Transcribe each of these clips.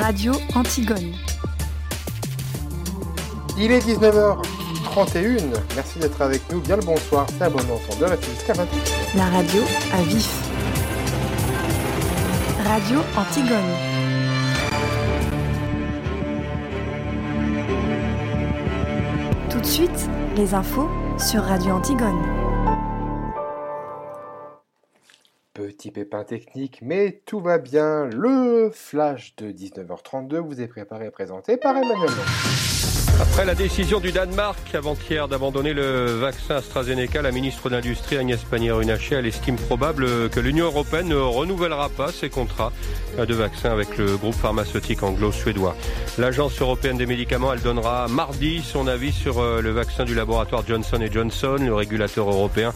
Radio Antigone. Il est 19h31. Merci d'être avec nous. Bien le bonsoir. C'est un bon entendeur et jusqu'à 20 La radio à vif. Radio Antigone. Tout de suite, les infos sur Radio Antigone. Petit pépin technique, mais tout va bien. Le flash de 19h32 vous est préparé et présenté par Emmanuel. Après la décision du Danemark avant-hier d'abandonner le vaccin AstraZeneca, la ministre de l'Industrie Agnès Pannier-Runacher estime probable que l'Union européenne ne renouvellera pas ses contrats de vaccins avec le groupe pharmaceutique anglo-suédois. L'Agence européenne des médicaments, elle donnera mardi son avis sur euh, le vaccin du laboratoire Johnson Johnson, le régulateur européen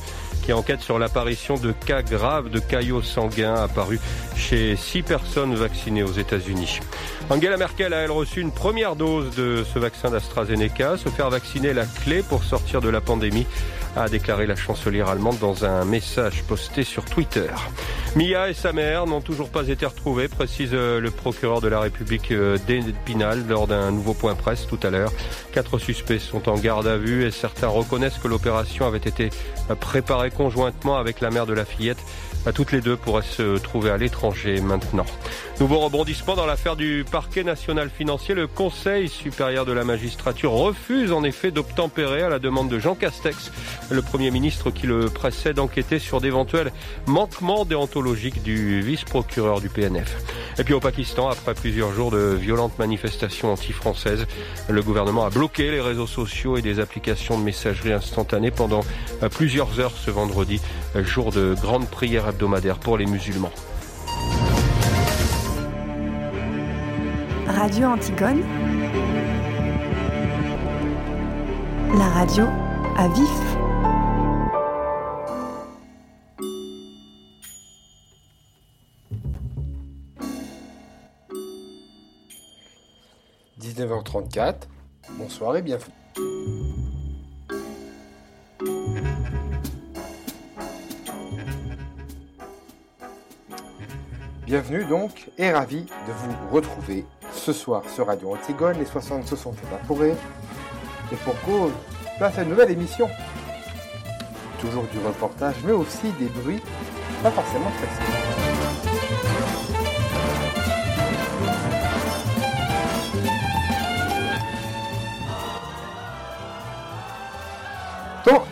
qui enquête sur l'apparition de cas graves de caillots sanguins apparus chez six personnes vaccinées aux États-Unis. Angela Merkel a elle reçu une première dose de ce vaccin d'AstraZeneca. Se faire vacciner est la clé pour sortir de la pandémie a déclaré la chancelière allemande dans un message posté sur Twitter. Mia et sa mère n'ont toujours pas été retrouvées, précise euh, le procureur de la République euh, d'Épinal lors d'un nouveau point presse tout à l'heure. Quatre suspects sont en garde à vue et certains reconnaissent que l'opération avait été euh, préparée conjointement avec la mère de la fillette. Toutes les deux pourraient se trouver à l'étranger maintenant. Nouveau rebondissement dans l'affaire du parquet national financier. Le Conseil supérieur de la magistrature refuse en effet d'obtempérer à la demande de Jean Castex, le Premier ministre qui le précède d'enquêter sur d'éventuels manquements déontologiques du vice-procureur du PNF. Et puis au Pakistan, après plusieurs jours de violentes manifestations anti-françaises, le gouvernement a bloqué les réseaux sociaux et des applications de messagerie instantanée pendant plusieurs heures ce vendredi, jour de grande prière hebdomadaire pour les musulmans. Radio Antigone. La radio à vif. – 19h34. Bonsoir et bienvenue. Bienvenue donc et ravi de vous retrouver ce soir sur Radio Antigone, les 60 se sont évaporés. Et pour cause, place à une nouvelle émission. Toujours du reportage, mais aussi des bruits pas forcément très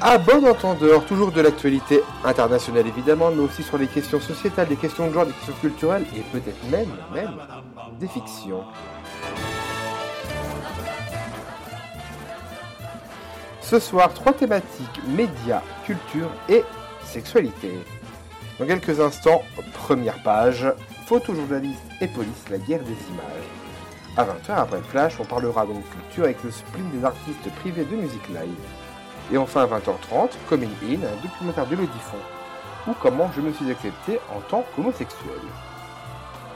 À bon entendeur, toujours de l'actualité internationale évidemment, mais aussi sur les questions sociétales, des questions de genre, des questions culturelles et peut-être même, même des fictions. Ce soir, trois thématiques médias, culture et sexualité. Dans quelques instants, première page, photojournaliste et police, la guerre des images. À 20h, après le flash, on parlera donc culture avec le spleen des artistes privés de musique live. Et enfin à 20h30, Coming In, un documentaire de Font, ou comment je me suis accepté en tant qu'homosexuel.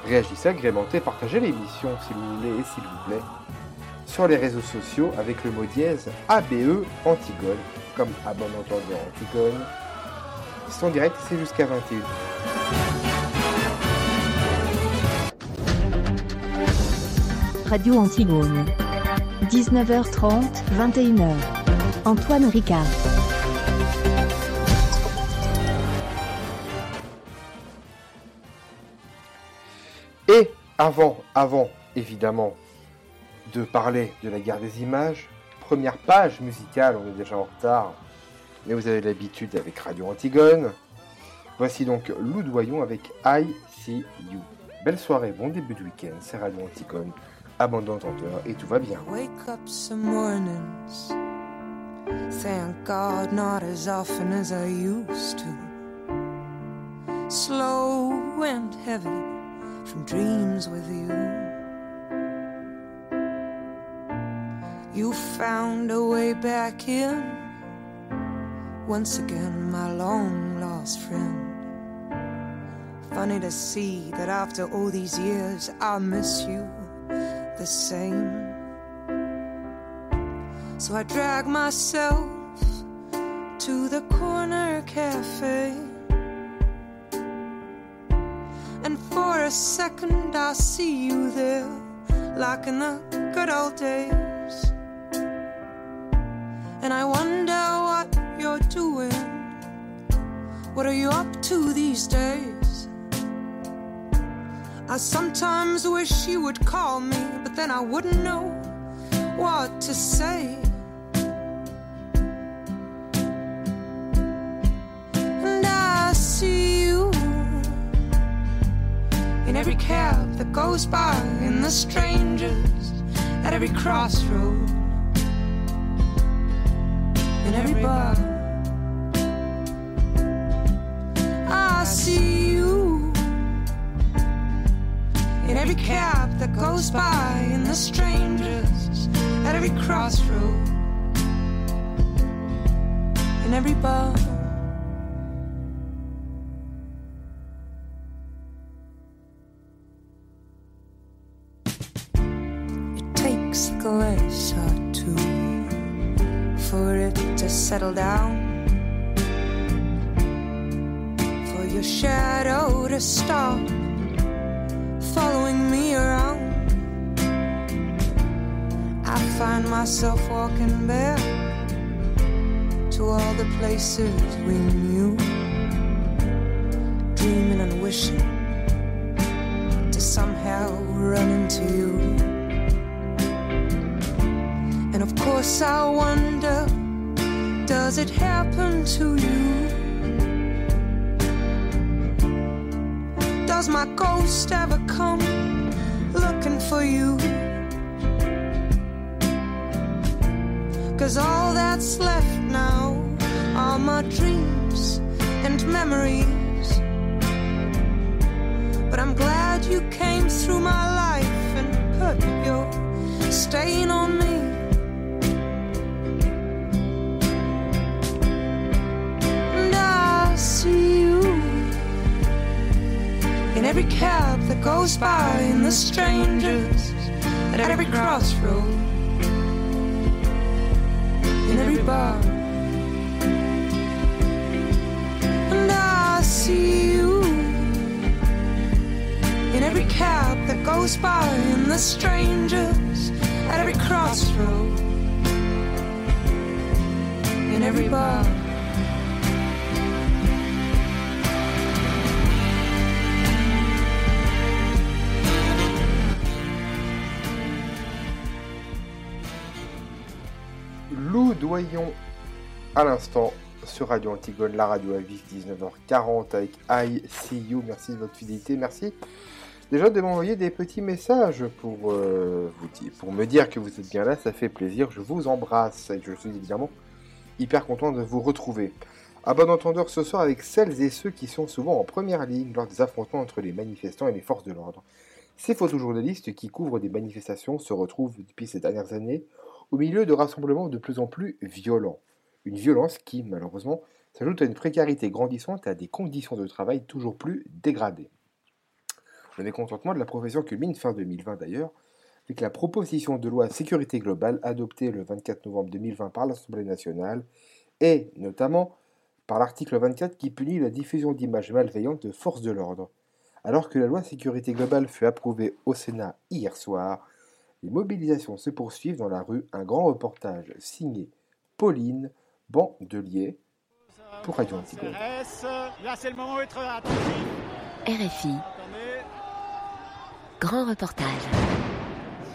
Réagissez, agrémentez, partagez l'émission si vous voulez et s'il vous plaît sur les réseaux sociaux avec le mot dièse ABE Antigone, comme à bon entendeur Antigone. Ils sont directs, c'est jusqu'à 21. Radio Antigone. 19h30, 21h. Antoine Ricard. Et avant, avant, évidemment, de parler de la guerre des images, première page musicale, on est déjà en retard, mais vous avez l'habitude avec Radio Antigone. Voici donc Lou Doyon avec I See You. Belle soirée, bon début de week-end, c'est Radio Antigone, abondant entendeur et tout va bien. Wake up some mornings. Thank God, not as often as I used to. Slow and heavy from dreams with you. You found a way back in. Once again, my long lost friend. Funny to see that after all these years, I miss you the same. So I drag myself to the corner cafe. And for a second I see you there, like in the good old days. And I wonder what you're doing. What are you up to these days? I sometimes wish you would call me, but then I wouldn't know what to say. See you in every cab that goes by, in the strangers at every crossroad, in every bar. I see you in every cab that goes by, in the strangers at every crossroad, in every bar. Settle down. For your shadow to stop following me around. I find myself walking back to all the places we knew, dreaming and wishing to somehow run into you. And of course, I wonder does it happen to you? Does my ghost ever come looking for you? Cause all that's left now are my dreams and memories. But I'm glad you came through my life and put your stain on me. Every cab that goes by, in the strangers at every crossroad, in every bar. And I see you in every cab that goes by, in the strangers at every crossroad, in every bar. Doyon à l'instant sur Radio Antigone, la radio à vif, 19h40 avec I See You. Merci de votre fidélité, merci déjà de m'envoyer des petits messages pour, euh, vous dire, pour me dire que vous êtes bien là, ça fait plaisir, je vous embrasse et je suis évidemment hyper content de vous retrouver. À bon entendeur ce soir avec celles et ceux qui sont souvent en première ligne lors des affrontements entre les manifestants et les forces de l'ordre. Ces photojournalistes qui couvrent des manifestations se retrouvent depuis ces dernières années au milieu de rassemblements de plus en plus violents. Une violence qui, malheureusement, s'ajoute à une précarité grandissante et à des conditions de travail toujours plus dégradées. Le mécontentement de la profession culmine fin 2020 d'ailleurs, avec la proposition de loi sécurité globale adoptée le 24 novembre 2020 par l'Assemblée nationale et notamment par l'article 24 qui punit la diffusion d'images malveillantes de forces de l'ordre. Alors que la loi sécurité globale fut approuvée au Sénat hier soir, les mobilisations se poursuivent dans la rue. Un grand reportage signé Pauline Bandelier pour Radio Antigone. Là, c'est le moment d'être. RFI, Attendez, grand reportage.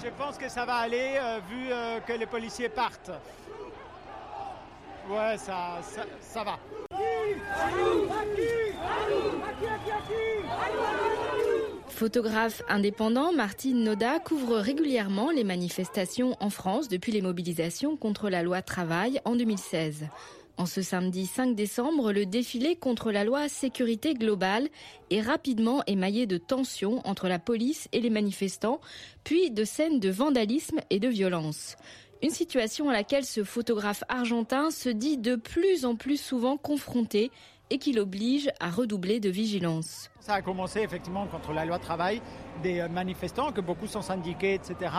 je pense que ça va aller euh, vu euh, que les policiers partent. Ouais, ça, ça, ça va. Photographe indépendant, Martine Noda couvre régulièrement les manifestations en France depuis les mobilisations contre la loi travail en 2016. En ce samedi 5 décembre, le défilé contre la loi sécurité globale est rapidement émaillé de tensions entre la police et les manifestants, puis de scènes de vandalisme et de violence. Une situation à laquelle ce photographe argentin se dit de plus en plus souvent confronté et qui l'oblige à redoubler de vigilance. Ça a commencé effectivement contre la loi travail, des euh, manifestants, que beaucoup sont syndiqués, etc.,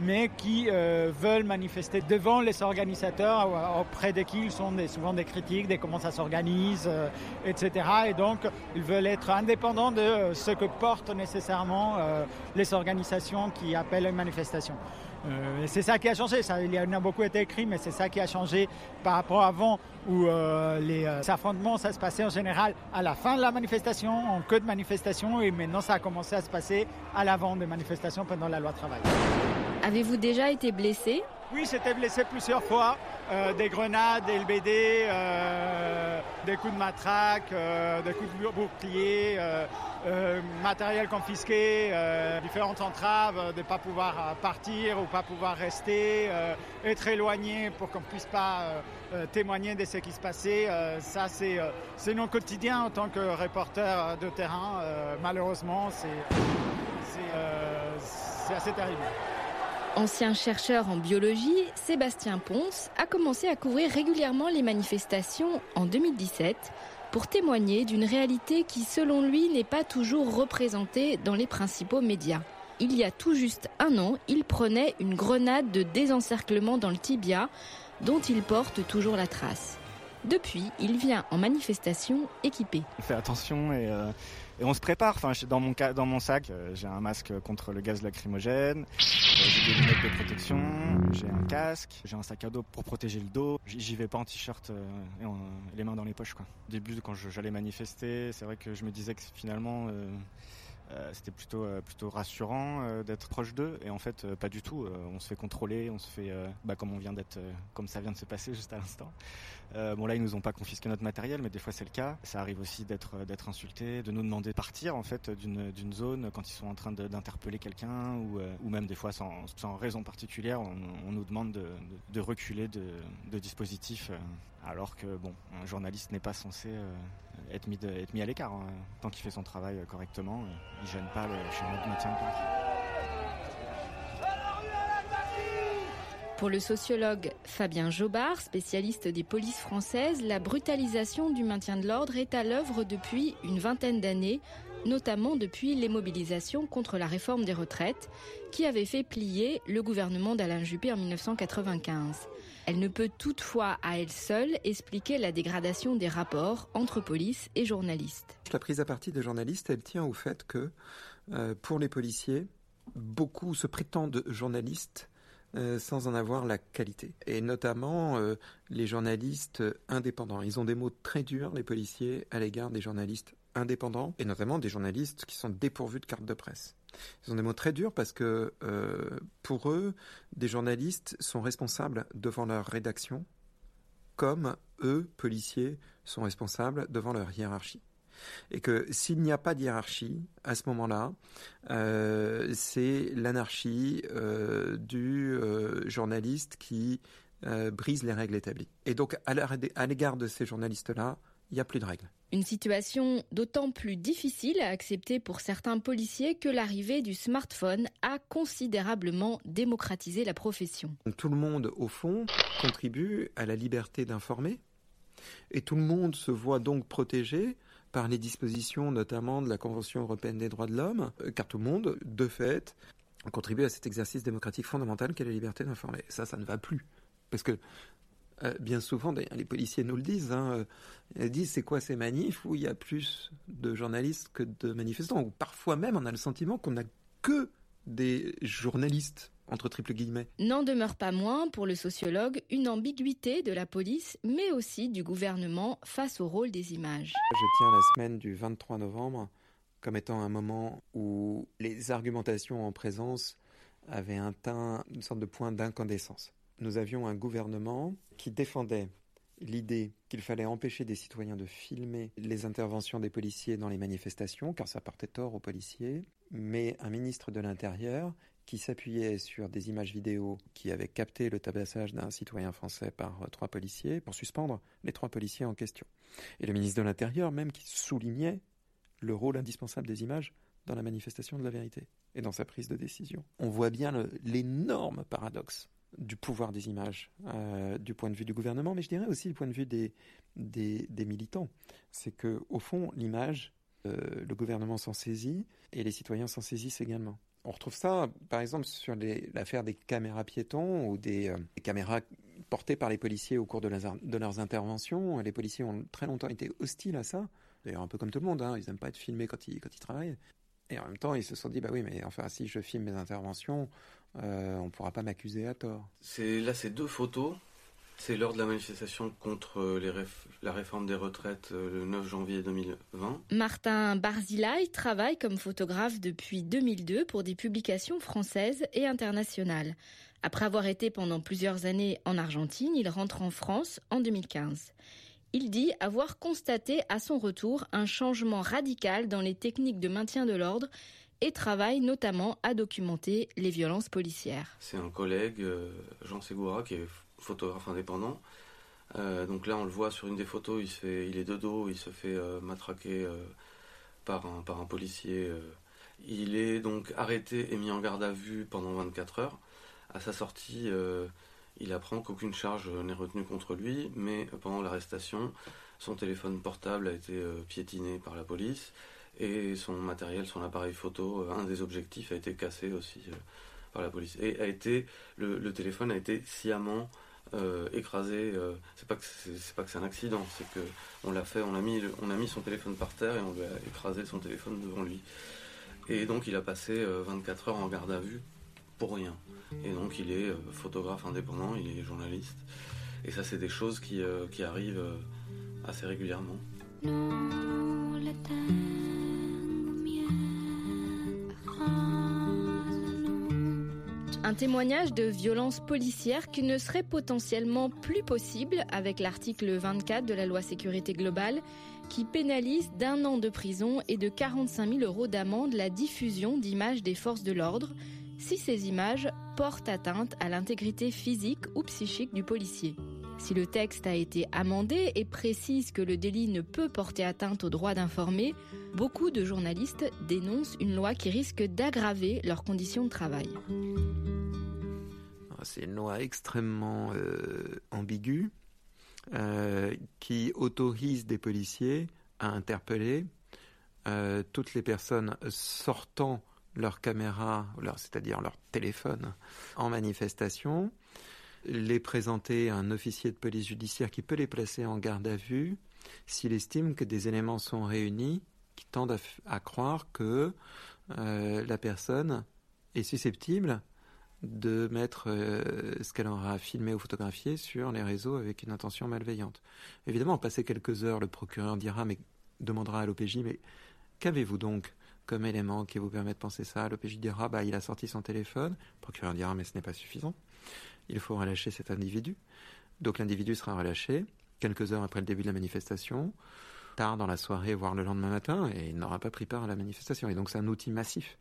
mais qui euh, veulent manifester devant les organisateurs auprès de qui ils sont des, souvent des critiques de comment ça s'organise, euh, etc. Et donc, ils veulent être indépendants de ce que portent nécessairement les organisations qui appellent une manifestation. Euh, c'est ça qui a changé. Ça, il y en a beaucoup été écrit, mais c'est ça qui a changé par rapport à avant où euh, les euh, affrontements, ça se passait en général à la fin de la manifestation, en queue de manifestation, et maintenant ça a commencé à se passer à l'avant des manifestations pendant la loi travail. Avez-vous déjà été blessé? Oui, j'étais blessé plusieurs fois. des grenades, des LBD, des coups de matraque, des coups de bouclier. Euh, matériel confisqué, euh, différentes entraves, euh, de ne pas pouvoir partir ou pas pouvoir rester, être éloigné pour qu'on ne puisse pas témoigner de ce qui se passait. ça, c'est c'est notre quotidien en tant que reporter de terrain. malheureusement, c'est assez terrible. Ancien chercheur en biologie, Sébastien Ponce a commencé à couvrir régulièrement les manifestations en 2017 pour témoigner d'une réalité qui, selon lui, n'est pas toujours représentée dans les principaux médias. Il y a tout juste un an, il prenait une grenade de désencerclement dans le tibia, dont il porte toujours la trace. Depuis, il vient en manifestation équipé. On fait attention et, euh, on se prépare. Dans mon, sac, euh, j'ai un masque contre le gaz lacrymogène, j'ai des lunettes de protection, j'ai un casque, j'ai un sac à dos pour protéger le dos. J'y vais pas en t-shirt et les mains dans les poches. Quoi. Au début, quand j'allais manifester, c'est vrai que je me disais que finalement euh, c'était plutôt euh, plutôt rassurant euh, d'être proche d'eux et en fait pas du tout. on se fait contrôler, on se fait bah, comme on vient d'être, comme ça vient de se passer juste à l'instant. bon là ils nous ont pas confisqué notre matériel, mais des fois c'est le cas. Ça arrive aussi d'être d'être insulté, de nous demander de partir en fait d'une d'une zone quand ils sont en train d'interpeller quelqu'un ou ou même des fois sans, sans raison particulière, on, nous demande de, reculer de dispositifs alors que bon, un journaliste n'est pas censé euh, être, mis être mis à l'écart. Hein. Tant qu'il fait son travail euh, correctement, euh, il gêne pas le chemin de maintien de Pour le sociologue Fabien Jobard, spécialiste des polices françaises, la brutalisation du maintien de l'ordre est à l'œuvre depuis une vingtaine d'années, notamment depuis les mobilisations contre la réforme des retraites, qui avait fait plier le gouvernement d'Alain Juppé en 1995. Elle ne peut toutefois à elle seule expliquer la dégradation des rapports entre police et journalistes. La prise à partie des journalistes, elle tient au fait que euh, pour les policiers, beaucoup se prétendent journalistes euh, sans en avoir la qualité. Et notamment euh, les journalistes indépendants. Ils ont des mots très durs, les policiers, à l'égard des journalistes indépendants, et notamment des journalistes qui sont dépourvus de carte de presse. Ce sont des mots très durs parce que euh, pour eux, des journalistes sont responsables devant leur rédaction, comme eux, policiers, sont responsables devant leur hiérarchie. Et que s'il n'y a pas de hiérarchie, à ce moment-là, euh, c'est l'anarchie euh, du journaliste qui brise les règles établies. Et donc, à l'égard de ces journalistes-là, il n'y a plus de règles. Une situation d'autant plus difficile à accepter pour certains policiers que l'arrivée du smartphone a considérablement démocratisé la profession. Tout le monde, au fond, contribue à la liberté d'informer et tout le monde se voit donc protégé par les dispositions notamment de la Convention européenne des droits de l'homme, car tout le monde, de fait, contribue à cet exercice démocratique fondamental qu'est la liberté d'informer. Ça, ça ne va plus. Parce que euh, bien souvent, les policiers nous le disent, hein, euh, ils disent c'est quoi ces manifs où il y a plus de journalistes que de manifestants, ou parfois même on a le sentiment qu'on n'a que des journalistes entre triple guillemets. N'en demeure pas moins pour le sociologue une ambiguïté de la police, mais aussi du gouvernement face au rôle des images. Je tiens la semaine du 23 novembre comme étant un moment où les argumentations en présence avaient un teint, une sorte de point d'incandescence nous avions un gouvernement qui défendait l'idée qu'il fallait empêcher des citoyens de filmer les interventions des policiers dans les manifestations, car ça portait tort aux policiers, mais un ministre de l'Intérieur qui s'appuyait sur des images vidéo qui avaient capté le tabassage d'un citoyen français par trois policiers pour suspendre les trois policiers en question. Et le ministre de l'Intérieur même qui soulignait le rôle indispensable des images dans la manifestation de la vérité et dans sa prise de décision. On voit bien l'énorme paradoxe du pouvoir des images euh, du point de vue du gouvernement, mais je dirais aussi du point de vue des, des, militants. C'est que au fond, l'image, le gouvernement s'en saisit et les citoyens s'en saisissent également. On retrouve ça, par exemple, sur l'affaire des caméras piétons ou des, caméras portées par les policiers au cours de, de, leurs interventions. Les policiers ont très longtemps été hostiles à ça. D'ailleurs, un peu comme tout le monde, hein. ils n'aiment pas être filmés quand ils, quand ils travaillent. Et en même temps, ils se sont dit, bah oui, mais enfin, si je filme mes interventions, euh, on ne pourra pas m'accuser à tort. C'est là, ces deux photos. C'est lors de la manifestation contre les la réforme des retraites euh, le 9 janvier 2020. Martin Barzilai travaille comme photographe depuis 2002 pour des publications françaises et internationales. Après avoir été pendant plusieurs années en Argentine, il rentre en France en 2015. Il dit avoir constaté à son retour un changement radical dans les techniques de maintien de l'ordre et travaille notamment à documenter les violences policières. C'est un collègue, euh, Jean Segura, qui est photographe indépendant. Euh, donc là, on le voit sur une des photos, il, est de dos, il se fait euh, matraquer un, par un policier. Il est donc arrêté et mis en garde à vue pendant 24 heures. À sa sortie, il apprend qu'aucune charge n'est retenue contre lui, mais pendant l'arrestation, son téléphone portable a été euh, piétiné par la police et son matériel, son appareil photo, euh, un des objectifs a été cassé aussi euh, par la police. Et a été, le, téléphone a été sciemment écrasé. c'est pas que c'est pas que c'est un accident, c'est que on l'a fait, on a mis, on a mis son téléphone par terre et on lui a écrasé son téléphone devant lui. Et donc il a passé 24 heures en garde à vue pour rien. Et donc il est euh, photographe indépendant, il est journaliste. Et ça, c'est des choses qui, euh, qui arrivent euh, assez régulièrement. Un témoignage de violence policière qui ne serait potentiellement plus possible avec l'article 24 de la loi sécurité globale qui pénalise d'un an de prison et de 45 000 euros d'amende la diffusion d'images des forces de l'ordre si ces images portent atteinte à l'intégrité physique ou psychique du policier. Si le texte a été amendé et précise que le délit ne peut porter atteinte au droit d'informer, beaucoup de journalistes dénoncent une loi qui risque d'aggraver leurs conditions de travail. Ah, c'est une loi extrêmement euh, ambiguë euh, qui autorise des policiers à interpeller euh, toutes les personnes sortant leur caméra, c'est-à-dire leur téléphone, en manifestation, les présenter à un officier de police judiciaire qui peut les placer en garde à vue s'il estime que des éléments sont réunis qui tendent à, croire que euh, la personne est susceptible de mettre euh, ce qu'elle aura filmé ou photographié sur les réseaux avec une intention malveillante. Évidemment, passé quelques heures, le procureur dira, mais demandera à l'OPJ, mais qu'avez-vous donc comme élément qui vous permet de penser ça. L'OPJ dira, bah, il a sorti son téléphone. Le procureur dira, mais ce n'est pas suffisant. Il faut relâcher cet individu. Donc l'individu sera relâché quelques heures après le début de la manifestation, tard dans la soirée, voire le lendemain matin, et il n'aura pas pris part à la manifestation. Et donc c'est un outil massif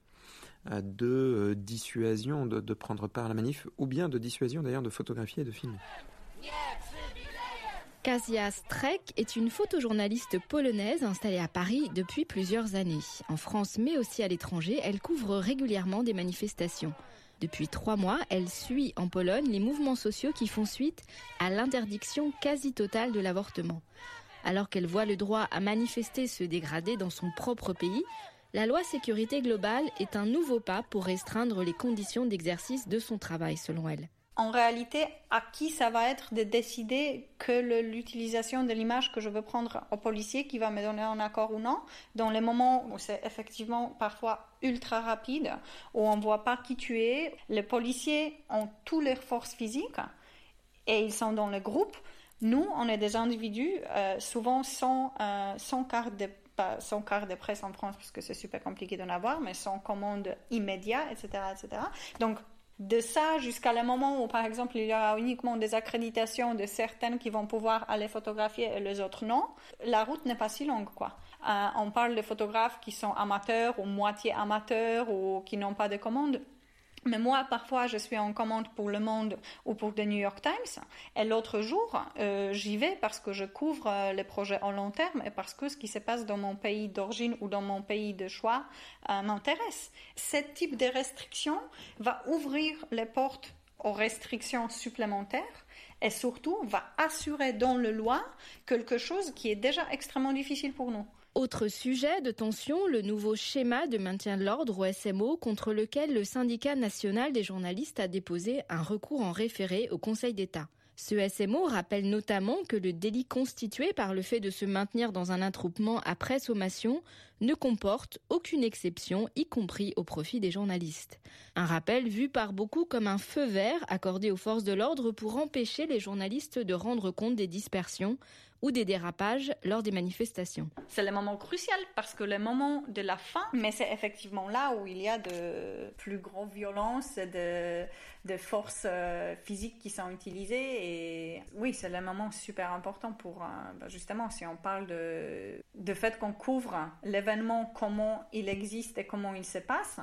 euh, de euh, dissuasion de, prendre part à la manif, ou bien de dissuasion d'ailleurs de photographier et de filmer. Kasia Strek est une photojournaliste polonaise installée à Paris depuis plusieurs années. En France, mais aussi à l'étranger, elle couvre régulièrement des manifestations. Depuis trois mois, elle suit en Pologne les mouvements sociaux qui font suite à l'interdiction quasi totale de l'avortement. Alors qu'elle voit le droit à manifester se dégrader dans son propre pays, la loi sécurité globale est un nouveau pas pour restreindre les conditions d'exercice de son travail, selon elle en réalité, à qui ça va être de décider que l'utilisation de l'image que je veux prendre au policier qui va me donner un accord ou non, dans les moments où c'est effectivement parfois ultra rapide, où on ne voit pas qui tu es, les policiers ont toutes leurs forces physiques et ils sont dans le groupe. Nous, on est des individus, euh, souvent sans, euh, sans carte de sans carte de presse en France parce que c'est super compliqué d'en avoir, mais sans commande immédiate, etc., etc. Donc, de ça jusqu'à le moment où, par exemple, il y aura uniquement des accréditations de certaines qui vont pouvoir aller photographier et les autres non, la route n'est pas si longue, quoi. Euh, on parle de photographes qui sont amateurs ou moitié amateurs ou qui n'ont pas de commande. Mais moi, parfois, je suis en commande pour Le Monde ou pour The New York Times. Et l'autre jour, euh, j'y vais parce que je couvre euh, les projets en long terme et parce que ce qui se passe dans mon pays d'origine ou dans mon pays de choix euh, m'intéresse. Ce type de restriction va ouvrir les portes aux restrictions supplémentaires et surtout va assurer dans le loi quelque chose qui est déjà extrêmement difficile pour nous. Autre sujet de tension, le nouveau schéma de maintien de l'ordre au SMO contre lequel le syndicat national des journalistes a déposé un recours en référé au Conseil d'État. Ce SMO rappelle notamment que le délit constitué par le fait de se maintenir dans un attroupement après sommation ne comporte aucune exception, y compris au profit des journalistes. Un rappel vu par beaucoup comme un feu vert accordé aux forces de l'ordre pour empêcher les journalistes de rendre compte des dispersions ou des dérapages lors des manifestations. C'est le moment crucial parce que le moment de la fin, mais c'est effectivement là où il y a de plus grandes violences, de, de forces euh, physiques qui sont utilisées. Et oui, c'est le moment super important pour, euh, bah, justement, si on parle de, de fait qu'on couvre l'événement, comment il existe et comment il se passe,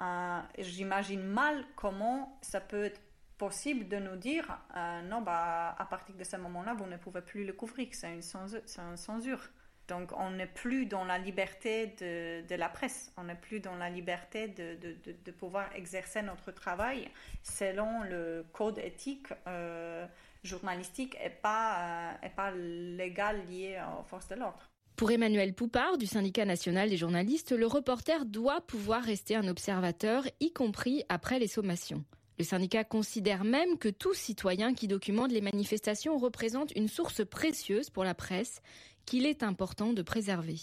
euh, j'imagine mal comment ça peut être possible de nous dire euh, non, bah, à partir de ce moment-là, vous ne pouvez plus le couvrir, c'est une, censure. Donc on n'est plus dans la liberté de, de, la presse, on n'est plus dans la liberté de, de, de, pouvoir exercer notre travail selon le code éthique euh, journalistique et pas, euh, et pas légal lié aux forces de l'ordre. Pour Emmanuel Poupard du syndicat national des journalistes, le reporter doit pouvoir rester un observateur, y compris après les sommations. Le syndicat considère même que tout citoyen qui documente les manifestations représente une source précieuse pour la presse qu'il est important de préserver.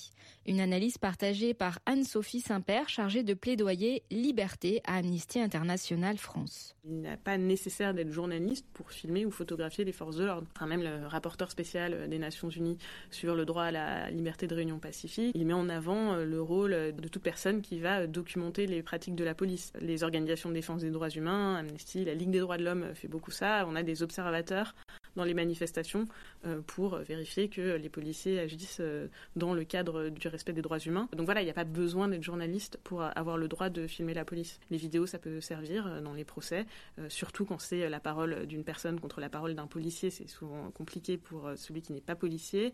Une analyse partagée par Anne-Sophie Saint-Père, chargée de plaidoyer liberté à Amnesty International France. Il n'est pas nécessaire d'être journaliste pour filmer ou photographier les forces de l'ordre. Enfin, même le rapporteur spécial des Nations Unies sur le droit à la liberté de réunion pacifique, il met en avant euh, le rôle de toute personne qui va documenter les pratiques de la police. Les organisations de défense des droits humains, Amnesty, la Ligue des droits de l'homme fait beaucoup ça. On a des observateurs dans les manifestations euh, pour vérifier que les policiers agissent euh, dans le cadre du respect des droits humains. Donc voilà, il n'y a pas besoin d'être journaliste pour avoir le droit de filmer la police. Les vidéos, ça peut servir euh, dans les procès, surtout quand c'est la parole d'une personne contre la parole d'un policier. C'est souvent compliqué pour celui qui n'est pas policier.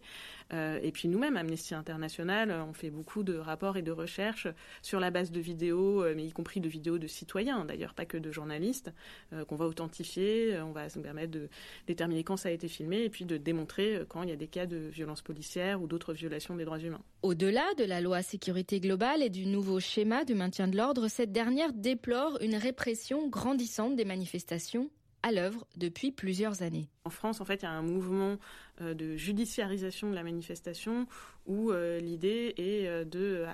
Et puis nous-mêmes, Amnesty International, on fait beaucoup de rapports et de recherches sur la base de vidéos, mais y compris de vidéos de citoyens, d'ailleurs pas que de journalistes, qu'on va authentifier. On va se permettre de déterminer quand ça a été filmé et puis de démontrer euh, quand il y a des cas de violence policière ou d'autres violations des droits humains. Au-delà de la loi sécurité globale et du nouveau schéma de maintien de l'ordre, cette dernière déplore une répression grandissante des manifestations à l'œuvre depuis plusieurs années. En France, en fait, il y a un mouvement euh, de judiciarisation de la manifestation où euh, l'idée est de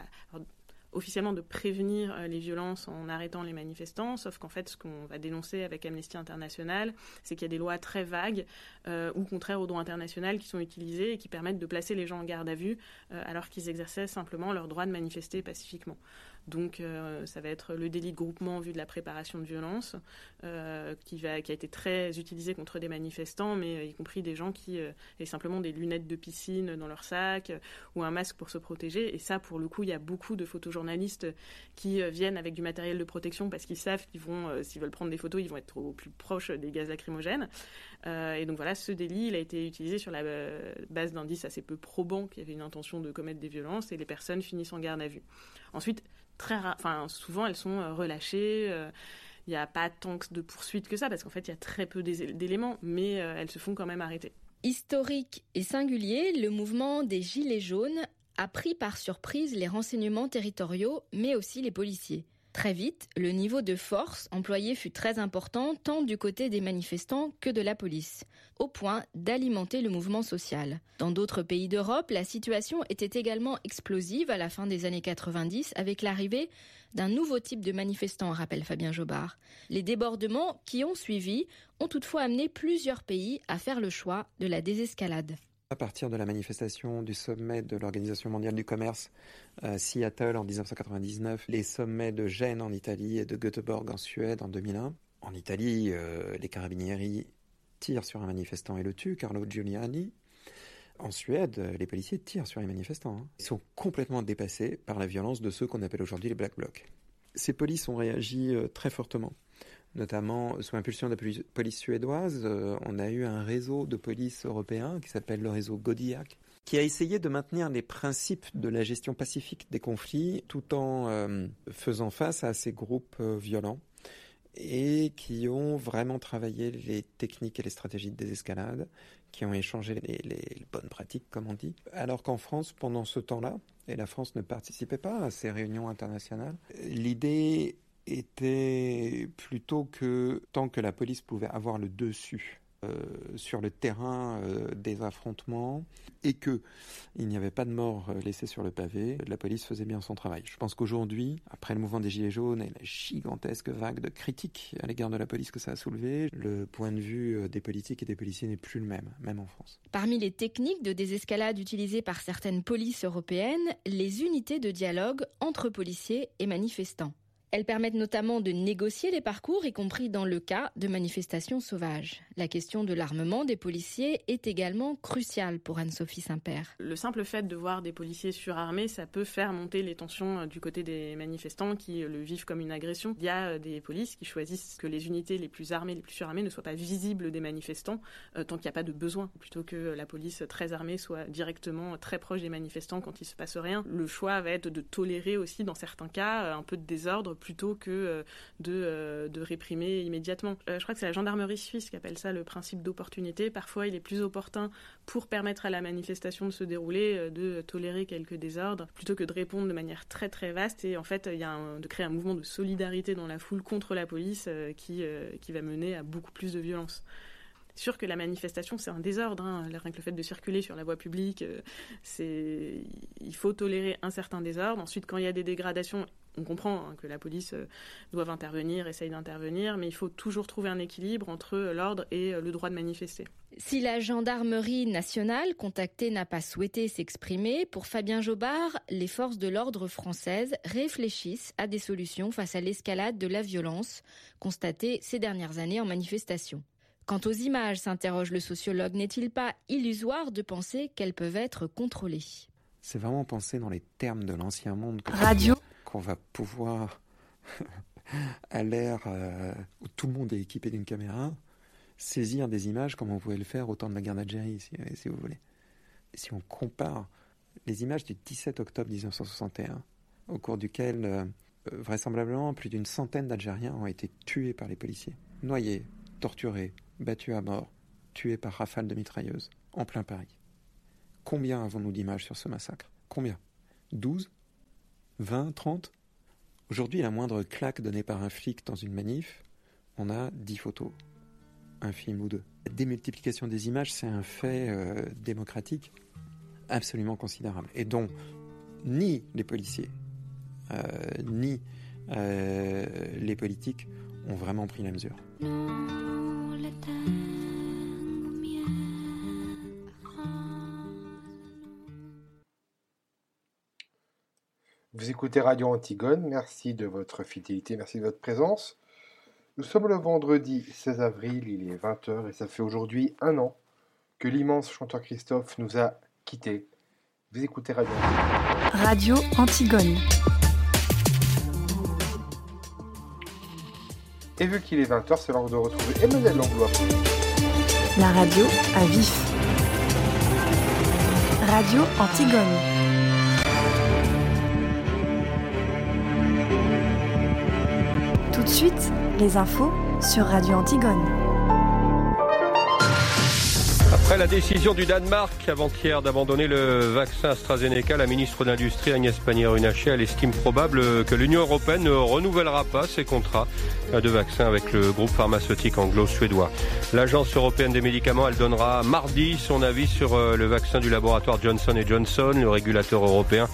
officiellement de prévenir euh, les violences en arrêtant les manifestants, sauf qu'en fait, ce qu'on va dénoncer avec Amnesty International, c'est qu'il y a des lois très vagues euh, ou contraires au droit international qui sont utilisées et qui permettent de placer les gens en garde à vue euh, alors qu'ils exerçaient simplement leur droit de manifester pacifiquement. Donc ça va être le délit de groupement en vue de la préparation de violence, qui, qui a été très utilisé contre des manifestants, mais y compris des gens qui avaient simplement des lunettes de piscine dans leur sac ou un masque pour se protéger. Et ça, pour le coup, il y a beaucoup de photojournalistes qui viennent avec du matériel de protection parce qu'ils savent qu'ils vont, s'ils veulent prendre des photos, ils vont être au plus proche des gaz lacrymogènes. et donc voilà, ce délit, il a été utilisé sur la base d'indices assez peu probants qu'il y avait une intention de commettre des violences et les personnes finissent en garde à vue. Ensuite, très enfin souvent elles sont euh, relâchées. Euh, il n'y a pas tant de poursuites que ça parce qu'en fait il y a très peu d'éléments, mais euh, elles se font quand même arrêter. Historique et singulier, le mouvement des Gilets jaunes a pris par surprise les renseignements territoriaux, mais aussi les policiers. Très vite, le niveau de force employé fut très important tant du côté des manifestants que de la police, au point d'alimenter le mouvement social. Dans d'autres pays d'Europe, la situation était également explosive à la fin des années 90 avec l'arrivée d'un nouveau type de manifestants, rappelle Fabien Jobard. Les débordements qui ont suivi ont toutefois amené plusieurs pays à faire le choix de la désescalade. À partir de la manifestation du sommet de l'Organisation mondiale du commerce à Seattle en 1999, les sommets de Gênes en Italie et de Göteborg en Suède en 2001. En Italie, euh, les carabinieri tirent sur un manifestant et le tuent, Carlo Giuliani. En Suède, les policiers tirent sur les manifestants. Hein. Ils sont complètement dépassés par la violence de ceux qu'on appelle aujourd'hui les Black Blocs. Ces polices ont réagi euh, très fortement notamment sous impulsion de la police suédoise, euh, on a eu un réseau de police européen qui s'appelle le réseau Godiac, qui a essayé de maintenir les principes de la gestion pacifique des conflits tout en euh, faisant face à ces groupes euh, violents. et qui ont vraiment travaillé les techniques et les stratégies de désescalade, qui ont échangé les bonnes pratiques, comme on dit. Alors qu'en France, pendant ce temps-là, et la France ne participait pas à ces réunions internationales, l'idée était plutôt que tant que la police pouvait avoir le dessus euh, sur le terrain euh, des affrontements et que il n'y avait pas de morts euh, laissés sur le pavé, la police faisait bien son travail. Je pense qu'aujourd'hui, après le mouvement des Gilets jaunes et la gigantesque vague de critiques à l'égard de la police que ça a soulevé, le point de vue des politiques et des policiers n'est plus le même, même en France. Parmi les techniques de désescalade utilisées par certaines polices européennes, les unités de dialogue entre policiers et manifestants. Elles permettent notamment de négocier les parcours, y compris dans le cas de manifestations sauvages. La question de l'armement des policiers est également cruciale pour Anne-Sophie Saint-Père. Le simple fait de voir des policiers surarmés, ça peut faire monter les tensions euh, du côté des manifestants qui le vivent comme une agression. Il y a euh, des polices qui choisissent que les unités les plus armées, les plus surarmées ne soient pas visibles des manifestants euh, tant qu'il n'y a pas de besoin, plutôt que la police très armée soit directement très proche des manifestants quand il se passe rien. Le choix va être de tolérer aussi dans certains cas un peu de désordre plutôt que euh, euh, de, réprimer immédiatement. Euh, je crois que c'est la gendarmerie suisse qui appelle ça le principe d'opportunité. Parfois, il est plus opportun pour permettre à la manifestation de se dérouler, de tolérer quelques désordres, plutôt que de répondre de manière très très vaste. Et en fait, il y a de créer un mouvement de solidarité dans la foule contre la police qui, qui va mener à beaucoup plus de violence sûr que la manifestation, c'est un désordre. Hein. Rien que le fait de circuler sur la voie publique, c'est il faut tolérer un certain désordre. Ensuite, quand il y a des dégradations, on comprend hein, que la police euh, doit intervenir, essaye d'intervenir, mais il faut toujours trouver un équilibre entre l'ordre et euh, le droit de manifester. Si la gendarmerie nationale contactée n'a pas souhaité s'exprimer, pour Fabien Jobard, les forces de l'ordre françaises réfléchissent à des solutions face à l'escalade de la violence constatée ces dernières années en manifestation. Quant aux images, s'interroge le sociologue, n'est-il pas illusoire de penser qu'elles peuvent être contrôlées? C'est vraiment penser dans les termes de l'ancien monde. Radio qu'on va pouvoir, à l'ère euh, où tout le monde est équipé d'une caméra, saisir des images comme on pouvait le faire au temps de la guerre d'Algérie, si, si, vous voulez. Si on compare les images du 17 octobre 1961, au cours duquel euh, vraisemblablement plus d'une centaine d'Algériens ont été tués par les policiers, noyés, torturés, battus à mort, tués par rafales de mitrailleuses, en plein Paris. Combien avons-nous d'images sur ce massacre? Combien? 12 20, 30 Aujourd'hui, la moindre claque donnée par un flic dans une manif, on a 10 photos, un film ou deux. La démultiplication des images, c'est un fait euh, démocratique absolument considérable et dont ni les policiers, euh, ni euh, les politiques ont vraiment pris la mesure. Vous écoutez Radio Antigone, merci de votre fidélité, merci de votre présence. Nous sommes le vendredi 16 avril, il est 20h et ça fait aujourd'hui un an que l'immense chanteur Christophe nous a quittés. Vous écoutez Radio Antigone. Radio Antigone. Et vu qu'il est 20h, c'est l'heure de retrouver Emmanuel Langlois. La radio à vif. Radio Antigone. Suite, les infos sur Radio Antigone. Après la décision du Danemark avant-hier d'abandonner le vaccin AstraZeneca, la ministre de l'Industrie Agnès Pannier-Runacher estime probable que l'Union européenne ne renouvellera pas ses contrats de vaccins avec le groupe pharmaceutique anglo-suédois. L'Agence européenne des médicaments, donnera mardi son avis sur euh, le vaccin du laboratoire Johnson Johnson, le régulateur européen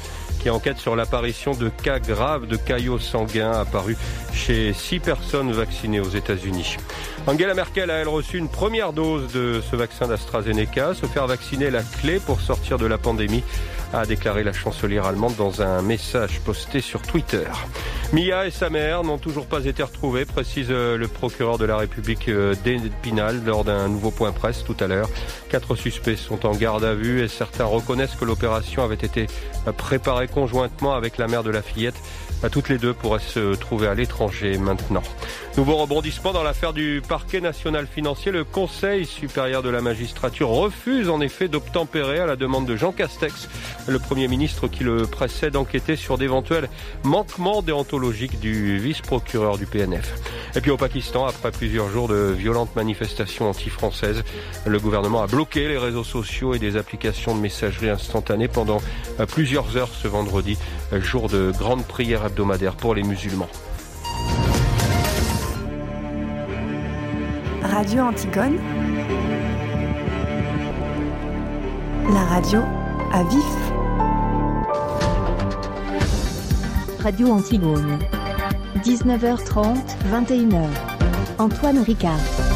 qui enquête sur l'apparition de cas graves de caillots sanguins apparus chez six personnes vaccinées aux États-Unis. Angela Merkel a elle reçu une première dose de ce vaccin d'AstraZeneca. Se faire vacciner la clé pour sortir de la pandémie a déclaré la chancelière allemande dans un message posté sur Twitter. Mia et sa mère n'ont toujours pas été retrouvées, précise euh, le procureur de la République euh, d'Épinal lors d'un nouveau point presse tout à l'heure. Quatre suspects sont en garde à vue et certains reconnaissent que l'opération avait été préparée conjointement avec la mère de la fillette. Toutes les deux pourraient se trouver à l'étranger maintenant. Nouveau rebondissement dans l'affaire du parquet national financier. Le Conseil supérieur de la magistrature refuse en effet d'obtempérer à la demande de Jean Castex, le Premier ministre qui le précède, enquêter sur d'éventuels manquements déontologiques du vice-procureur du PNF. Et puis au Pakistan, après plusieurs jours de violentes manifestations anti-françaises, le gouvernement a bloqué les réseaux sociaux et des applications de messagerie instantanée pendant plusieurs heures ce vendredi, jour de grande prière hebdomadaire pour les musulmans. Radio Antigone. La radio à vif. Radio Antigone. 19h30, 21h. Antoine Ricard.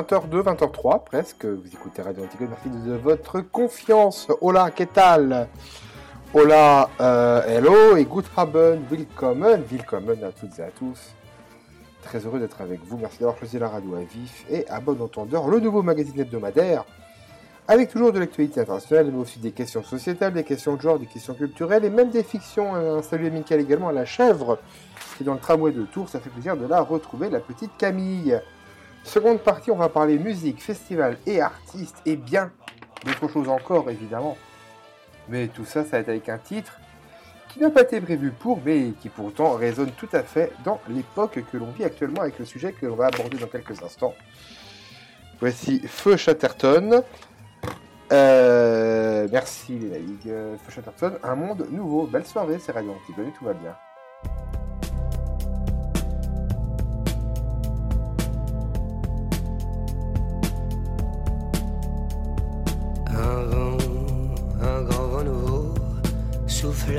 20h02, 20h03 presque, vous écoutez Radio Antigone, merci de votre confiance. Hola, qu'est-ce Hola, euh, hello et good haben, willkommen, willkommen à toutes et à tous. Très heureux d'être avec vous, merci d'avoir choisi la radio à vif et à bon entendeur, le nouveau magazine hebdomadaire, avec toujours de l'actualité internationale, mais aussi des questions sociétales, des questions de genre, des questions culturelles et même des fictions. Un salut amical également à la chèvre, qui est dans le tramway de Tours, ça fait plaisir de la retrouver, la petite Camille. Seconde partie, on va parler musique, festival et artistes, et bien d'autres choses encore, évidemment. Mais tout ça, ça va être avec un titre qui n'a pas été prévu pour, mais qui pourtant résonne tout à fait dans l'époque que l'on vit actuellement avec le sujet que l'on va aborder dans quelques instants. Voici Feu Chatterton. Euh, merci les. Feu Chatterton, un monde nouveau. Belle soirée, c'est Radio Antigone, tout va bien.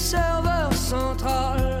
serveur central.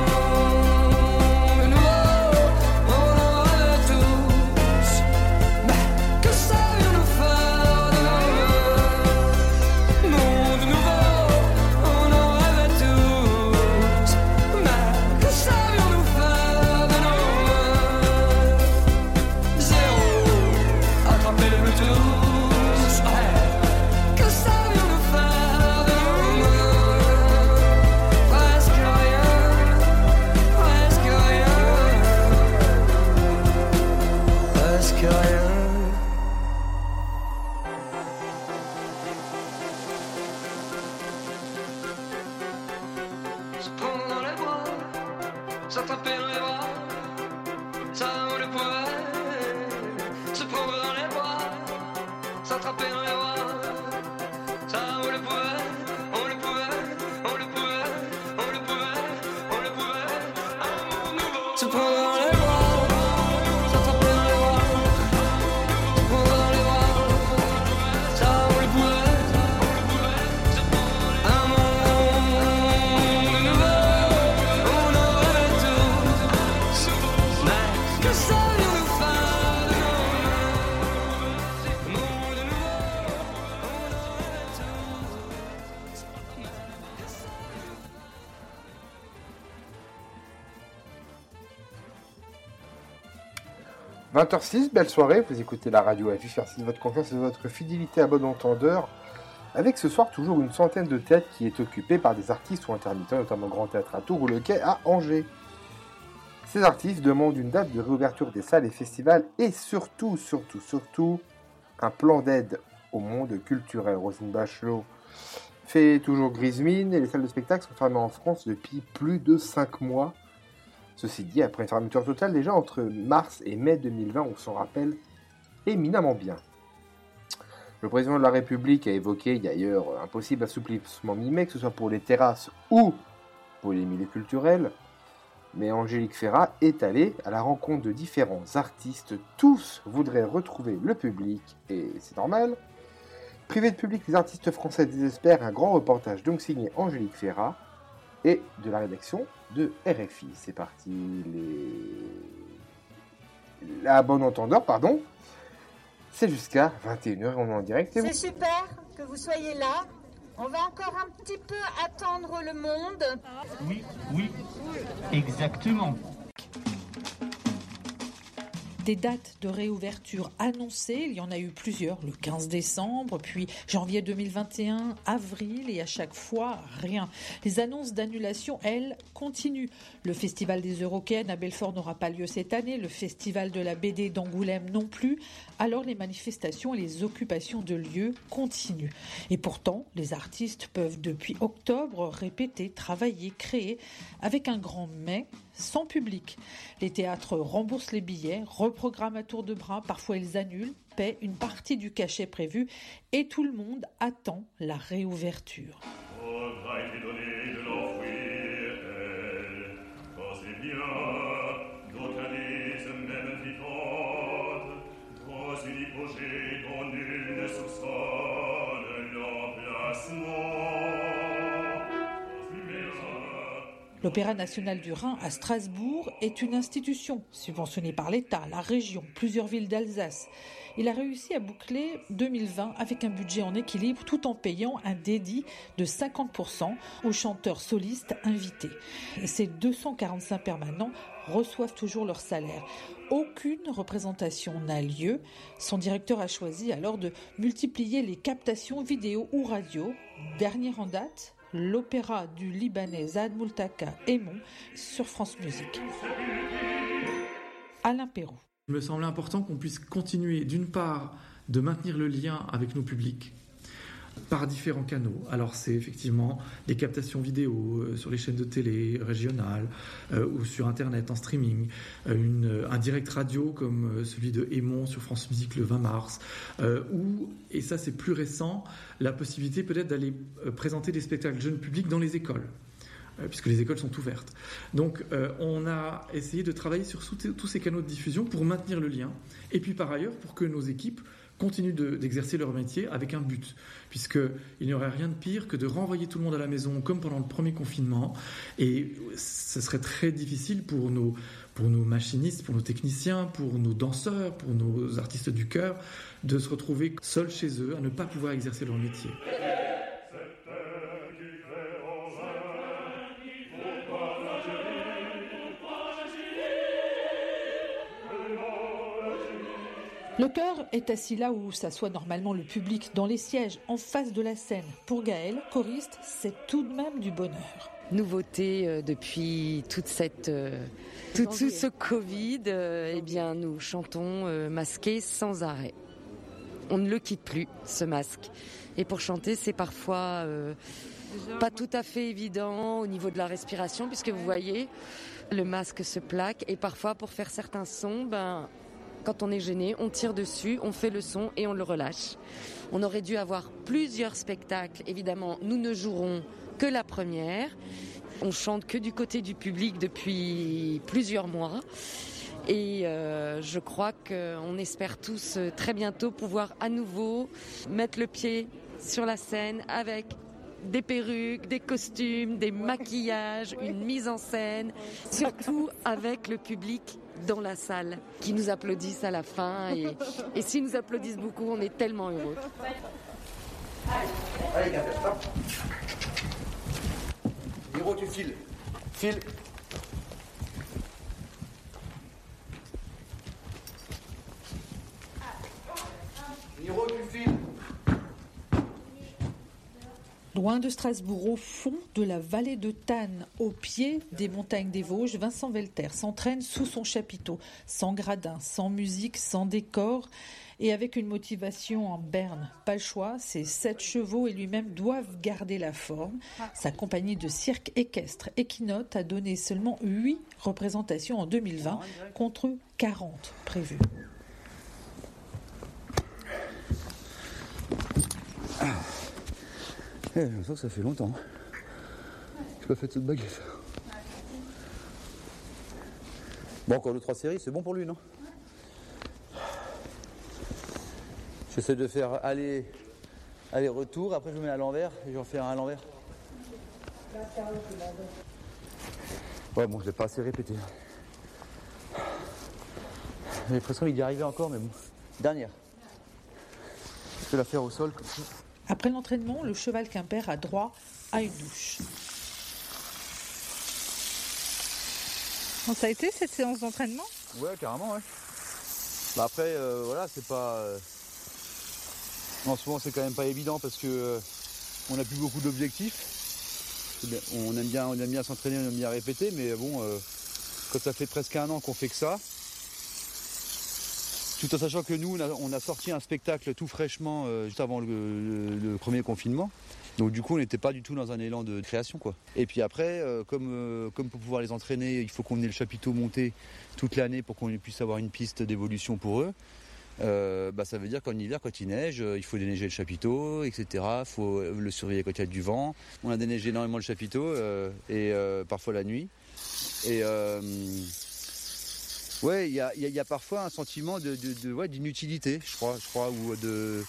20h06, belle soirée, vous écoutez la radio affiche, merci de votre confiance et de votre fidélité à bon entendeur. Avec ce soir toujours une centaine de têtes qui est occupée par des artistes ou intermittents, notamment Grand Théâtre à Tours ou le Quai à Angers. Ces artistes demandent une date de réouverture des salles et festivals et surtout, surtout, surtout, un plan d'aide au monde culturel. Rosine Bachelot fait toujours grise mine et les salles de spectacle sont fermées en France depuis plus de 5 mois. Ceci dit, après une fermeture totale déjà entre mars et mai 2020, on s'en rappelle éminemment bien. Le président de la République a évoqué d'ailleurs un possible assouplissement mi-mai, que ce soit pour les terrasses ou pour les milieux culturels. Mais Angélique Ferrat est allée à la rencontre de différents artistes. Tous voudraient retrouver le public, et c'est normal. Privé de public, les artistes français désespèrent un grand reportage donc signé Angélique Ferrat et de la rédaction de RFI. C'est parti, les... La bonne entendeur, pardon. C'est jusqu'à 21h, on est en direct. C'est super que vous soyez là. On va encore un petit peu attendre le monde. Oui, oui, exactement. Des dates de réouverture annoncées, il y en a eu plusieurs, le 15 décembre, puis janvier 2021, avril, et à chaque fois, rien. Les annonces d'annulation, elles, continuent. Le Festival des Eurocaines à Belfort n'aura pas lieu cette année, le Festival de la BD d'Angoulême non plus, alors les manifestations et les occupations de lieux continuent. Et pourtant, les artistes peuvent depuis octobre répéter, travailler, créer, avec un grand mais sans public. Les théâtres remboursent les billets, reprogramment à tour de bras, parfois ils annulent, paient une partie du cachet prévu et tout le monde attend la réouverture. L'Opéra national du Rhin à Strasbourg est une institution subventionnée par l'État, la région, plusieurs villes d'Alsace. Il a réussi à boucler 2020 avec un budget en équilibre tout en payant un dédit de 50% aux chanteurs solistes invités. Et ces 245 permanents reçoivent toujours leur salaire. Aucune représentation n'a lieu. Son directeur a choisi alors de multiplier les captations vidéo ou radio. Dernière en date, l'opéra du Libanais Zad Multaka Aimon sur France Musique. Alain Perrault. Il me semble important qu'on puisse continuer d'une part de maintenir le lien avec nos publics par différents canaux. Alors c'est effectivement des captations vidéo euh, sur les chaînes de télé régionales euh, ou sur Internet en streaming, euh, une, un direct radio comme celui de Aimon sur France Musique le 20 mars, ou, et ça c'est plus récent, la possibilité peut-être d'aller présenter des spectacles jeunes publics dans les écoles puisque les écoles sont ouvertes. Donc on a essayé de travailler sur tous ces canaux de diffusion pour maintenir le lien, et puis par ailleurs pour que nos équipes continuent d'exercer leur métier avec un but, puisqu'il n'y aurait rien de pire que de renvoyer tout le monde à la maison comme pendant le premier confinement, et ce serait très difficile pour nos, pour nos machinistes, pour nos techniciens, pour nos danseurs, pour nos artistes du chœur, de se retrouver seuls chez eux, à ne pas pouvoir exercer leur métier. Le chœur est assis là où s'assoit normalement le public, dans les sièges, en face de la scène. Pour Gaël, choriste, c'est tout de même du bonheur. Nouveauté euh, depuis toute cette, euh, tout, tout, ce Covid, euh, eh bien, nous chantons masqués sans arrêt. On ne le quitte plus, ce masque. Et pour chanter, c'est parfois pas tout à fait évident au niveau de la respiration, puisque vous voyez, le masque se plaque. Et parfois, pour faire certains sons, ben, quand on est gêné, on tire dessus, on fait le son et on le relâche. On aurait dû avoir plusieurs spectacles. Évidemment, nous ne jouerons que la première. On chante que du côté du public depuis plusieurs mois. Et euh, je crois qu'on espère tous euh, très bientôt pouvoir à nouveau mettre le pied sur la scène avec des perruques, des costumes, des maquillages, une mise en scène, surtout avec le public dans la salle qui nous applaudissent à la fin. Et, et s'ils nous applaudissent beaucoup, on est tellement heureux. Allez, tu files. File. Loin de Strasbourg, au fond de la vallée de Tannes, au pied des montagnes des Vosges, Vincent Velter s'entraîne sous son chapiteau, sans gradin, sans musique, sans décor, et avec une motivation en berne. Pas le choix, ses sept chevaux et lui-même doivent garder la forme. Sa compagnie de cirque équestre Equinote a donné seulement 8 représentations en 2020 contre 40 prévues. Je sens que ça fait longtemps. J'ai pas fait cette baguette. Bon, encore deux, trois séries, c'est bon pour lui, non? J'essaie de faire aller, aller-retour, après je mets à l'envers et j'en fais un à l'envers. Ouais, bon, je l'ai pas assez répété. J'ai l'impression qu'il y arrivait encore, mais bon. Dernière. Je vais la faire au sol comme ça. Après l'entraînement, le cheval Quimper a droit à une douche. Bon, ça a été cette séance d'entraînement? Ouais, carrément, ouais. Bah après, euh, voilà, c'est pas. euh, En ce moment, c'est quand même pas évident parce que euh, on n'a plus beaucoup d'objectifs. On aime bien, on aime bien s'entraîner, on aime bien répéter, mais bon, euh, quand ça fait presque un an qu'on fait que ça, tout en sachant que nous, on a, sorti un spectacle tout fraîchement euh, juste avant le, premier confinement. Donc du coup, on n'était pas du tout dans un élan de création, quoi. Et puis après, euh, comme, euh, comme pour pouvoir les entraîner, il faut qu'on ait le chapiteau monté toute l'année pour qu'on puisse avoir une piste d'évolution pour eux. Bah, ça veut dire qu'en hiver, quand il neige, il faut déneiger le chapiteau, etc. Il faut le surveiller quand il y a du vent. On a déneigé énormément le chapiteau et parfois la nuit. Et ouais, il y a, parfois un sentiment de, de- d'inutilité, je crois, ou de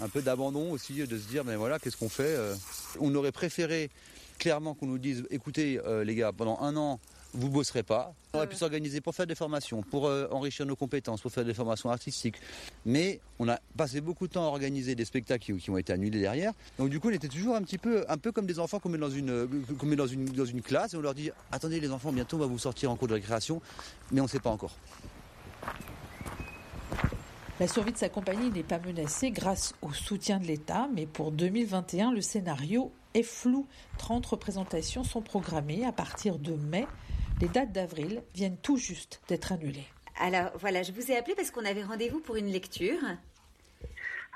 un peu d'abandon aussi, de se dire mais voilà, qu'est-ce qu'on fait euh. On aurait préféré clairement qu'on nous dise, écoutez euh, les gars, pendant un an, vous bosserez pas. On aurait pu s'organiser pour faire des formations, pour euh, enrichir nos compétences, pour faire des formations artistiques. Mais on a passé beaucoup de temps à organiser des spectacles qui, qui ont été annulés derrière. Donc du coup, on était toujours un petit peu, un peu comme des enfants qu'on met dans une, euh, qu'on met dans une, dans une classe et on leur dit, attendez les enfants, bientôt on va vous sortir en cours de récréation, mais on ne sait pas encore. La survie de sa compagnie n'est pas menacée grâce au soutien de l'État, mais pour 2021, le scénario est flou. 30 représentations sont programmées à partir de mai. Les dates d'avril viennent tout juste d'être annulées. Alors voilà, je vous ai appelé parce qu'on avait rendez-vous pour une lecture.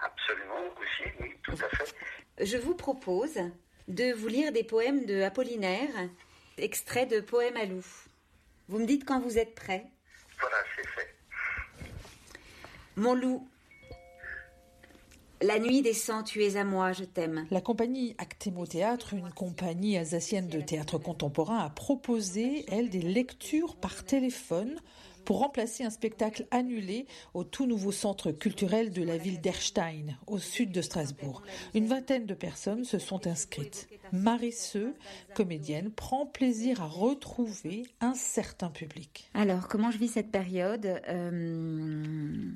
Absolument, aussi, oui, tout à fait. Je vous propose de vous lire des poèmes de Apollinaire, extraits de poèmes à loup. Vous me dites quand vous êtes prêt. Voilà, c'est fait. Mon loup, la nuit descend, tu es à moi, je t'aime. La compagnie Actemo Théâtre, une compagnie alsacienne de théâtre contemporain, a proposé, elle, des lectures par téléphone pour remplacer un spectacle annulé au tout nouveau centre culturel de la ville d'Erstein, au sud de Strasbourg. Une vingtaine de personnes se sont inscrites. Marie Seu, comédienne, prend plaisir à retrouver un certain public. Alors, comment je vis cette période? Euh,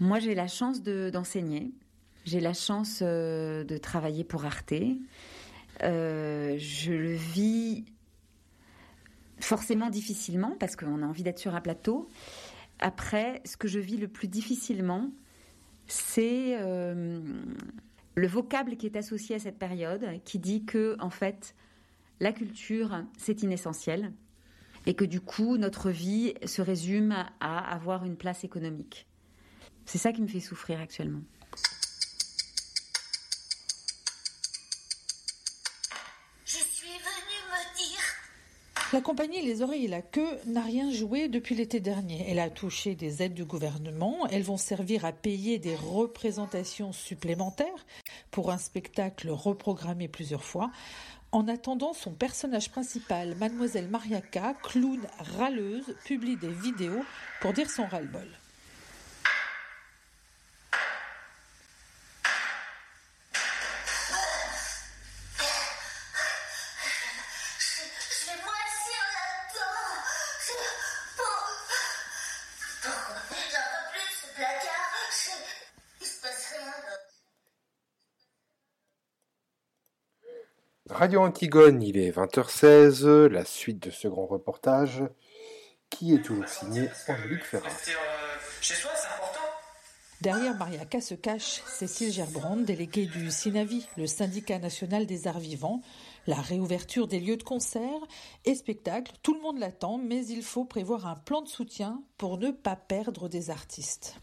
Moi, j'ai la chance de- d'enseigner. J'ai la chance euh, de travailler pour Arte. Euh, je le vis forcément difficilement parce qu'on a envie d'être sur un plateau. Après, ce que je vis le plus difficilement, c'est euh, le vocable qui est associé à cette période, qui dit que, en fait, la culture, c'est inessentiel et que du coup, notre vie se résume à avoir une place économique. C'est ça qui me fait souffrir actuellement. La compagnie Les Oreilles et la Queue n'a rien joué depuis l'été dernier. Elle a touché des aides du gouvernement. Elles vont servir à payer des représentations supplémentaires pour un spectacle reprogrammé plusieurs fois. En attendant, son personnage principal, Mademoiselle Mariaka, clown râleuse, publie des vidéos pour dire son ras-le-bol. Radio Antigone, il est 20h16, la suite de ce grand reportage qui est toujours signé Angélique Ferrat. Chez soi, c'est important. Derrière Mariaka se cache Cécile Gerbrand, déléguée du SINAVI, le syndicat national des arts vivants. La réouverture des lieux de concert et spectacles, tout le monde l'attend, mais il faut prévoir un plan de soutien pour ne pas perdre des artistes.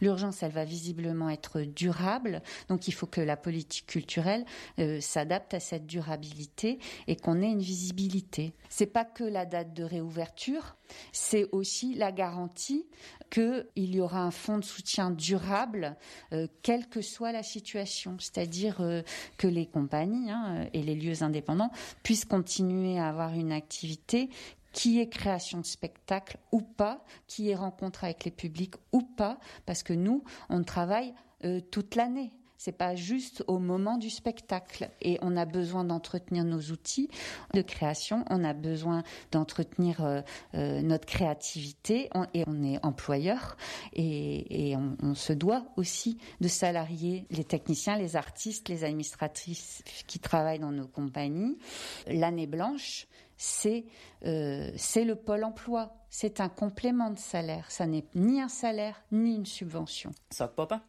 L'urgence, elle va visiblement être durable, donc il faut que la politique culturelle euh, s'adapte à cette durabilité et qu'on ait une visibilité. C'est pas que la date de réouverture, c'est aussi la garantie qu'il y aura un fonds de soutien durable, euh, quelle que soit la situation, c'est-à-dire euh, que les compagnies hein, et les lieux indépendants puissent continuer à avoir une activité qui est création de spectacle ou pas, qui est rencontre avec les publics ou pas, parce que nous, on travaille euh, toute l'année. C'est pas juste au moment du spectacle. Et on a besoin d'entretenir nos outils de création. On a besoin d'entretenir euh, euh, notre créativité. et on est employeur. Et, on, on, se doit aussi de salarier les techniciens, les artistes, les administratrices qui travaillent dans nos compagnies. L'année blanche, c'est euh, c'est le pôle emploi. C'est un complément de salaire. Ça n'est ni un salaire ni une subvention. Sag Papa,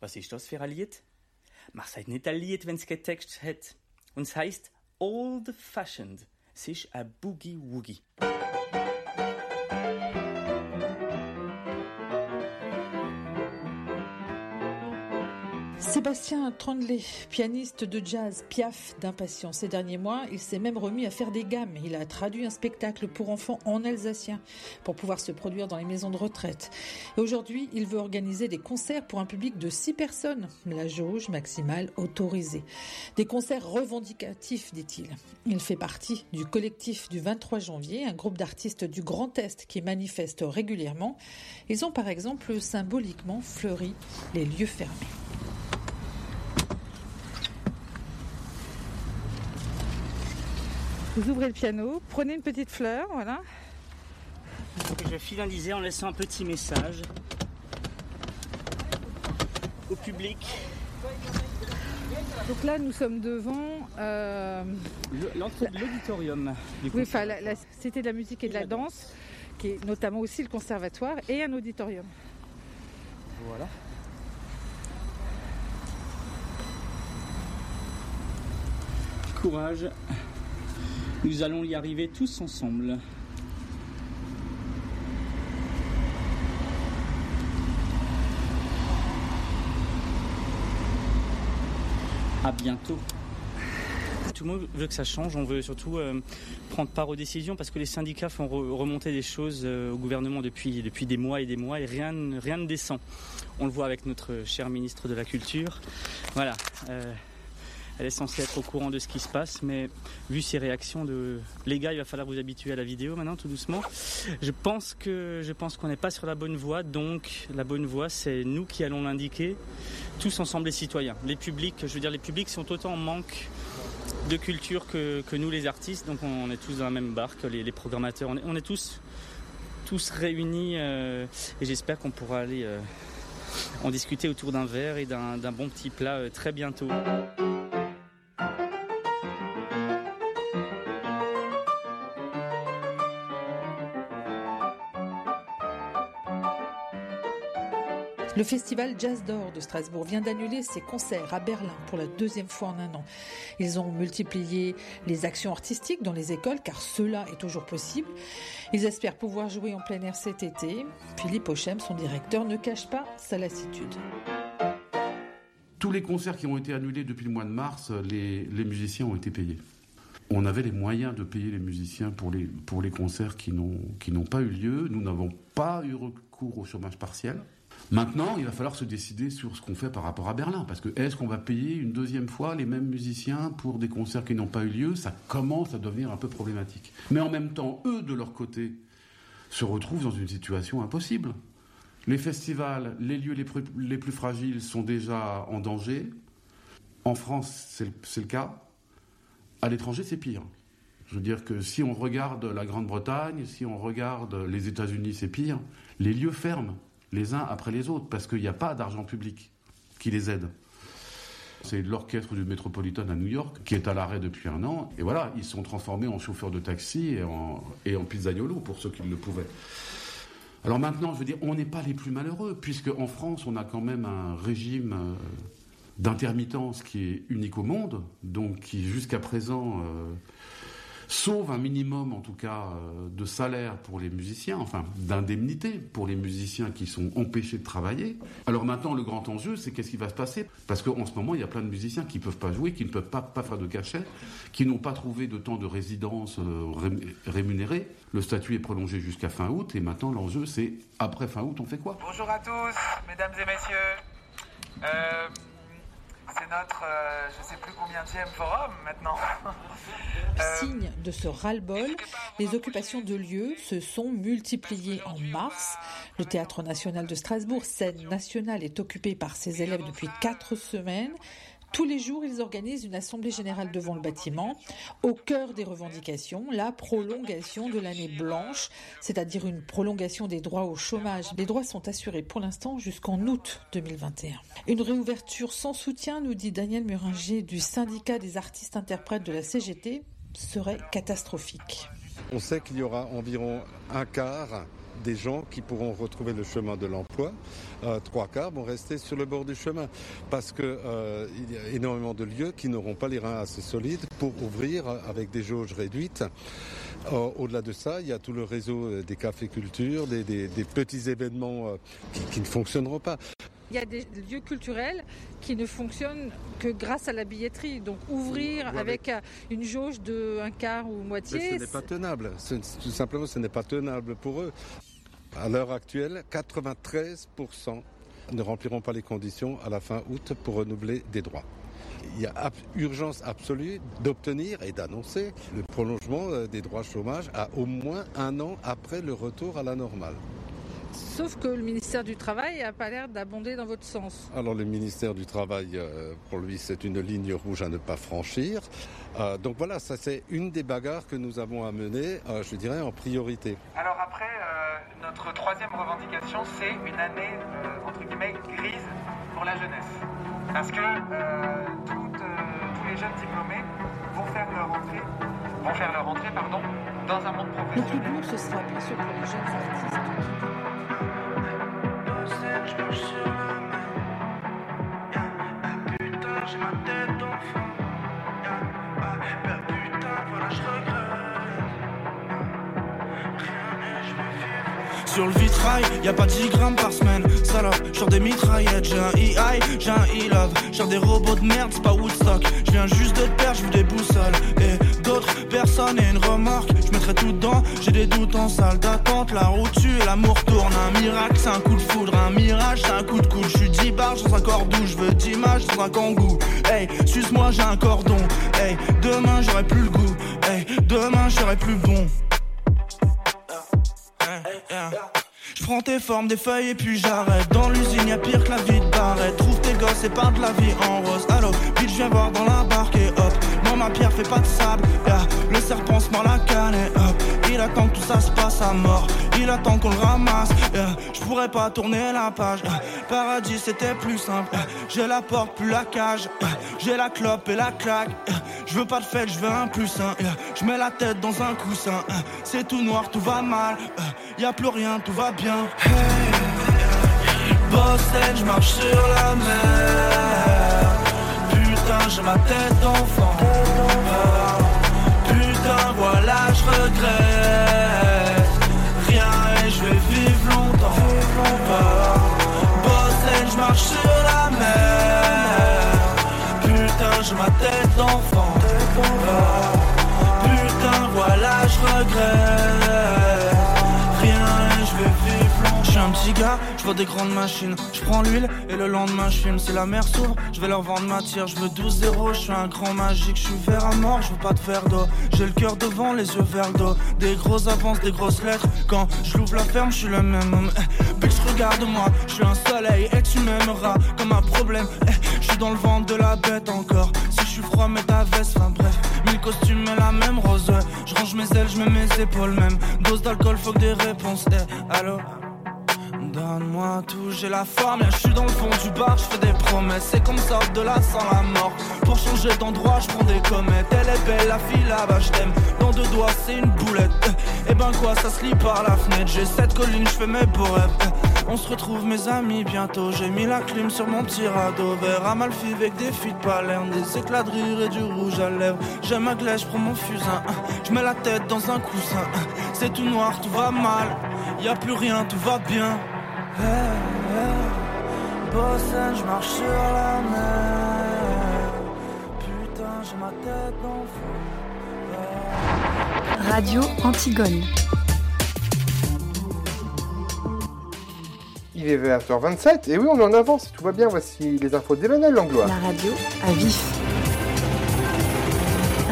was ist das für ein Lied? Man sagt nicht ein Lied, wenn es keinen Text hat. Und es heißt Old Fashioned. Es ist ein Boogie Woogie. Sébastien Trandley, pianiste de jazz, piaf d'impatience. Ces derniers mois, il s'est même remis à faire des gammes. Il a traduit un spectacle pour enfants en alsacien pour pouvoir se produire dans les maisons de retraite. Et aujourd'hui, il veut organiser des concerts pour un public de 6 personnes, la jauge maximale autorisée. Des concerts revendicatifs, dit-il. Il fait partie du collectif du 23 janvier, un groupe d'artistes du Grand Est qui manifestent régulièrement. Ils ont par exemple symboliquement fleuri les lieux fermés. Vous ouvrez le piano, prenez une petite fleur, voilà. Je vais finaliser en laissant un petit message au public. Donc là, nous sommes devant euh, l'entrée de l'auditorium. Oui, enfin, la, la, Cité de la musique et de la danse, qui est notamment aussi le conservatoire et un auditorium. Voilà. Courage. Nous allons y arriver tous ensemble. À bientôt. Tout le monde veut que ça change, on veut surtout euh, prendre part aux décisions parce que les syndicats font re remonter des choses euh, au gouvernement depuis, depuis des mois et des mois et rien, rien ne descend. On le voit avec notre cher ministre de la Culture. Voilà. Euh, elle est censée être au courant de ce qui se passe, mais vu ses réactions de les gars, il va falloir vous habituer à la vidéo maintenant, tout doucement. Je pense qu'on n'est pas sur la bonne voie, donc la bonne voie, c'est nous qui allons l'indiquer, tous ensemble les citoyens, les publics. Je veux dire, les publics sont autant en manque de culture que, nous les artistes, donc on est tous dans la même barque, les, les programmateurs, on est, on est, tous tous réunis euh, et j'espère qu'on pourra aller euh, en discuter autour d'un verre et d'un bon petit plat euh, très bientôt. Le festival Jazz d'Or de Strasbourg vient d'annuler ses concerts à Berlin pour la deuxième fois en un an. Ils ont multiplié les actions artistiques dans les écoles car cela est toujours possible. Ils espèrent pouvoir jouer en plein air cet été. Philippe Ochem, son directeur, ne cache pas sa lassitude. Tous les concerts qui ont été annulés depuis le mois de mars, les, musiciens ont été payés. On avait les moyens de payer les musiciens pour les concerts qui n'ont pas eu lieu. Nous n'avons pas eu recours au chômage partiel. Maintenant, il va falloir se décider sur ce qu'on fait par rapport à Berlin. Parce que est-ce qu'on va payer une deuxième fois les mêmes musiciens pour des concerts qui n'ont pas eu lieu? Ça commence à devenir un peu problématique. Mais en même temps, eux, de leur côté, se retrouvent dans une situation impossible. Les festivals, les lieux les plus, les plus fragiles sont déjà en danger. En France, c'est le cas. À l'étranger, c'est pire. Je veux dire que si on regarde la Grande-Bretagne, si on regarde les États-Unis, c'est pire. Les lieux ferment les uns après les autres, parce qu'il n'y a pas d'argent public qui les aide. C'est l'orchestre du Metropolitan à New York qui est à l'arrêt depuis un an. Et voilà, ils sont transformés en chauffeurs de taxi et en, et pizzaiolo pour ceux qui le pouvaient. Alors maintenant, je veux dire, on n'est pas les plus malheureux, puisque en France, on a quand même un régime euh, d'intermittence qui est unique au monde, donc qui jusqu'à présent euh, sauve un minimum, en tout cas, euh, de salaire pour les musiciens, enfin d'indemnité pour les musiciens qui sont empêchés de travailler. Alors maintenant, le grand enjeu, c'est qu'est-ce qui va se passer? Parce qu'en ce moment, il y a plein de musiciens qui ne peuvent pas jouer, qui ne peuvent pas, faire de cachet, qui n'ont pas trouvé de temps de résidence euh, ré- rémunéré. Le statut est prolongé jusqu'à fin août, et maintenant, l'enjeu, c'est après fin août, on fait quoi? Bonjour à tous, mesdames et messieurs. Euh, c'est notre, euh, je sais plus combien forum maintenant. Euh, Signe de ce ras-le-bol, les occupations de lieux se sont multipliées en mars. Le Théâtre national de Strasbourg, scène nationale, est occupé par ses élèves depuis quatre semaines. Tous les jours, ils organisent une assemblée générale devant le bâtiment. Au cœur des revendications, la prolongation de l'année blanche, c'est-à-dire une prolongation des droits au chômage. Les droits sont assurés pour l'instant jusqu'en août 2021. Une réouverture sans soutien, nous dit Daniel Muringer du syndicat des artistes interprètes de la CGT, serait catastrophique. On sait qu'il y aura environ un quart des gens qui pourront retrouver le chemin de l'emploi. Euh, trois quarts vont rester sur le bord du chemin parce que euh, il y a énormément de lieux qui n'auront pas les reins assez solides pour ouvrir avec des jauges réduites. Euh, Au-delà de ça, il y a tout le réseau des cafés culture, des, des- des petits événements qui, qui ne fonctionneront pas. Il y a des lieux culturels qui ne fonctionnent que grâce à la billetterie. Donc ouvrir Ou avec une jauge de un quart ou Mais moitié, ce n'est pas tenable. Tout simplement, ce n'est pas tenable pour eux. À l'heure actuelle, 93% ne rempliront pas les conditions à la fin août pour renouveler des droits. Il y a urgence absolue d'obtenir et d'annoncer le prolongement euh, des droits chômage à au moins un an après le retour à la normale. Sauf que le ministère du Travail n'a pas l'air d'abonder dans votre sens. Alors le ministère du Travail, euh, pour lui, c'est une ligne rouge à ne pas franchir. Euh, donc voilà, ça c'est une des bagarres que nous avons à mener, euh, je dirais, en priorité. Alors après, euh, notre troisième revendication, c'est une année entre guillemets grise pour la jeunesse, parce que euh, toutes, euh, tous les jeunes diplômés vont faire leur entrée, vont faire leur entrée, pardon, dans un monde Le professionnel. plus dur, ce sera bien sûr pour les jeunes artistes. Putain, j'ai ma tête d'enfant. Sur le vitrail, y a pas 10 grammes par semaine. Salope, sur des mitraillettes, j'ai un EI, j'ai un E-Love. J'ai des robots de merde, c'est pas Woodstock. Je viens juste de perdre, je des boussoles. Et d'autres personnes et une remorque. Je mettrai tout dedans, j'ai des doutes en salle d'attente. La route tue et l'amour tourne. Un miracle, c'est un coup de foudre. Un mirage, c'est un coup de coude. Je suis 10 barges dans un cordou, je veux 10 images dans un kangou. Hey, suce-moi, j'ai un cordon. Hey, demain j'aurai plus le goût. Hey, demain j'aurai plus bon. Je prends tes formes, des feuilles et puis j'arrête. Dans l'usine, y'a pire que la vie de barrette. Trouve tes gosses et peins de la vie en rose. Allô, bitch, viens voir dans la barque et hop. Non, ma pierre fait pas de sable. Le serpent se mord la canne et hop. Il attend que tout ça se passe à mort. Il attend qu'on le ramasse. Je pourrais pas tourner la page. Paradis, c'était plus simple. J'ai la porte, plus la cage. J'ai la clope et la claque. Je veux pas de fête, je veux un plus un. Je mets la tête dans un coussin. C'est tout noir, tout va mal. Y a plus rien, tout va bien. Hey. Boston, je marche sur la mer. Putain, j'ai ma tête d'enfant. Voilà, je regrette. Rien et je vais vivre longtemps. Boston, je marche sur la mer. Putain, j'ai ma tête d'enfant. Longtemps. Je vois des grandes machines. Je prends l'huile et le lendemain je filme. Si la mer s'ouvre, je vais leur vendre ma tire. Je veux 12 zéros, je suis un grand magique. Je suis vert à mort, je veux pas de verre d'eau. J'ai le cœur devant, les yeux vers d'eau. Des grosses avances, des grosses lettres. Quand je l'ouvre la ferme, je suis le même homme. Eh, Bitch, regarde-moi, je suis un soleil et tu m'aimeras comme un problème. Eh, Je suis dans le ventre de la bête encore. Si je suis froid, mets ta veste, enfin bref. Mille costumes et la même rose. Je range mes ailes, je mets mes épaules même. Dose d'alcool, faut que des réponses. Eh, allô? Donne-moi tout, j'ai la forme, je suis dans le fond du bar, je fais des promesses, c'est comme ça de là sans la mort. Pour changer d'endroit, je prends des comètes, elle est belle, la fille là-bas, je t'aime. Dans deux doigts, c'est une boulette. Eh ben quoi, ça se lit par la fenêtre, j'ai cette colline, je fais mes beaux rêves. On se retrouve mes amis bientôt, j'ai mis la clim sur mon petit radeau Vert à Malfi avec des filles de Palerme, des éclats de rire et du rouge à lèvres J'aime ma glace, je prends mon fusain, je mets la tête dans un coussin C'est tout noir, tout va mal, y a plus rien, tout va bien Boston, je marche sur la mer Putain, j'ai ma tête d'enfant Radio Antigone. Il est 20h27 et oui, on est en avance, tout va bien. Voici les infos d'Emmanuel Langlois. La radio à vif.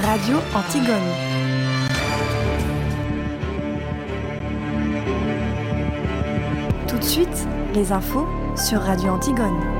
Radio Antigone. Suite, les infos sur Radio Antigone.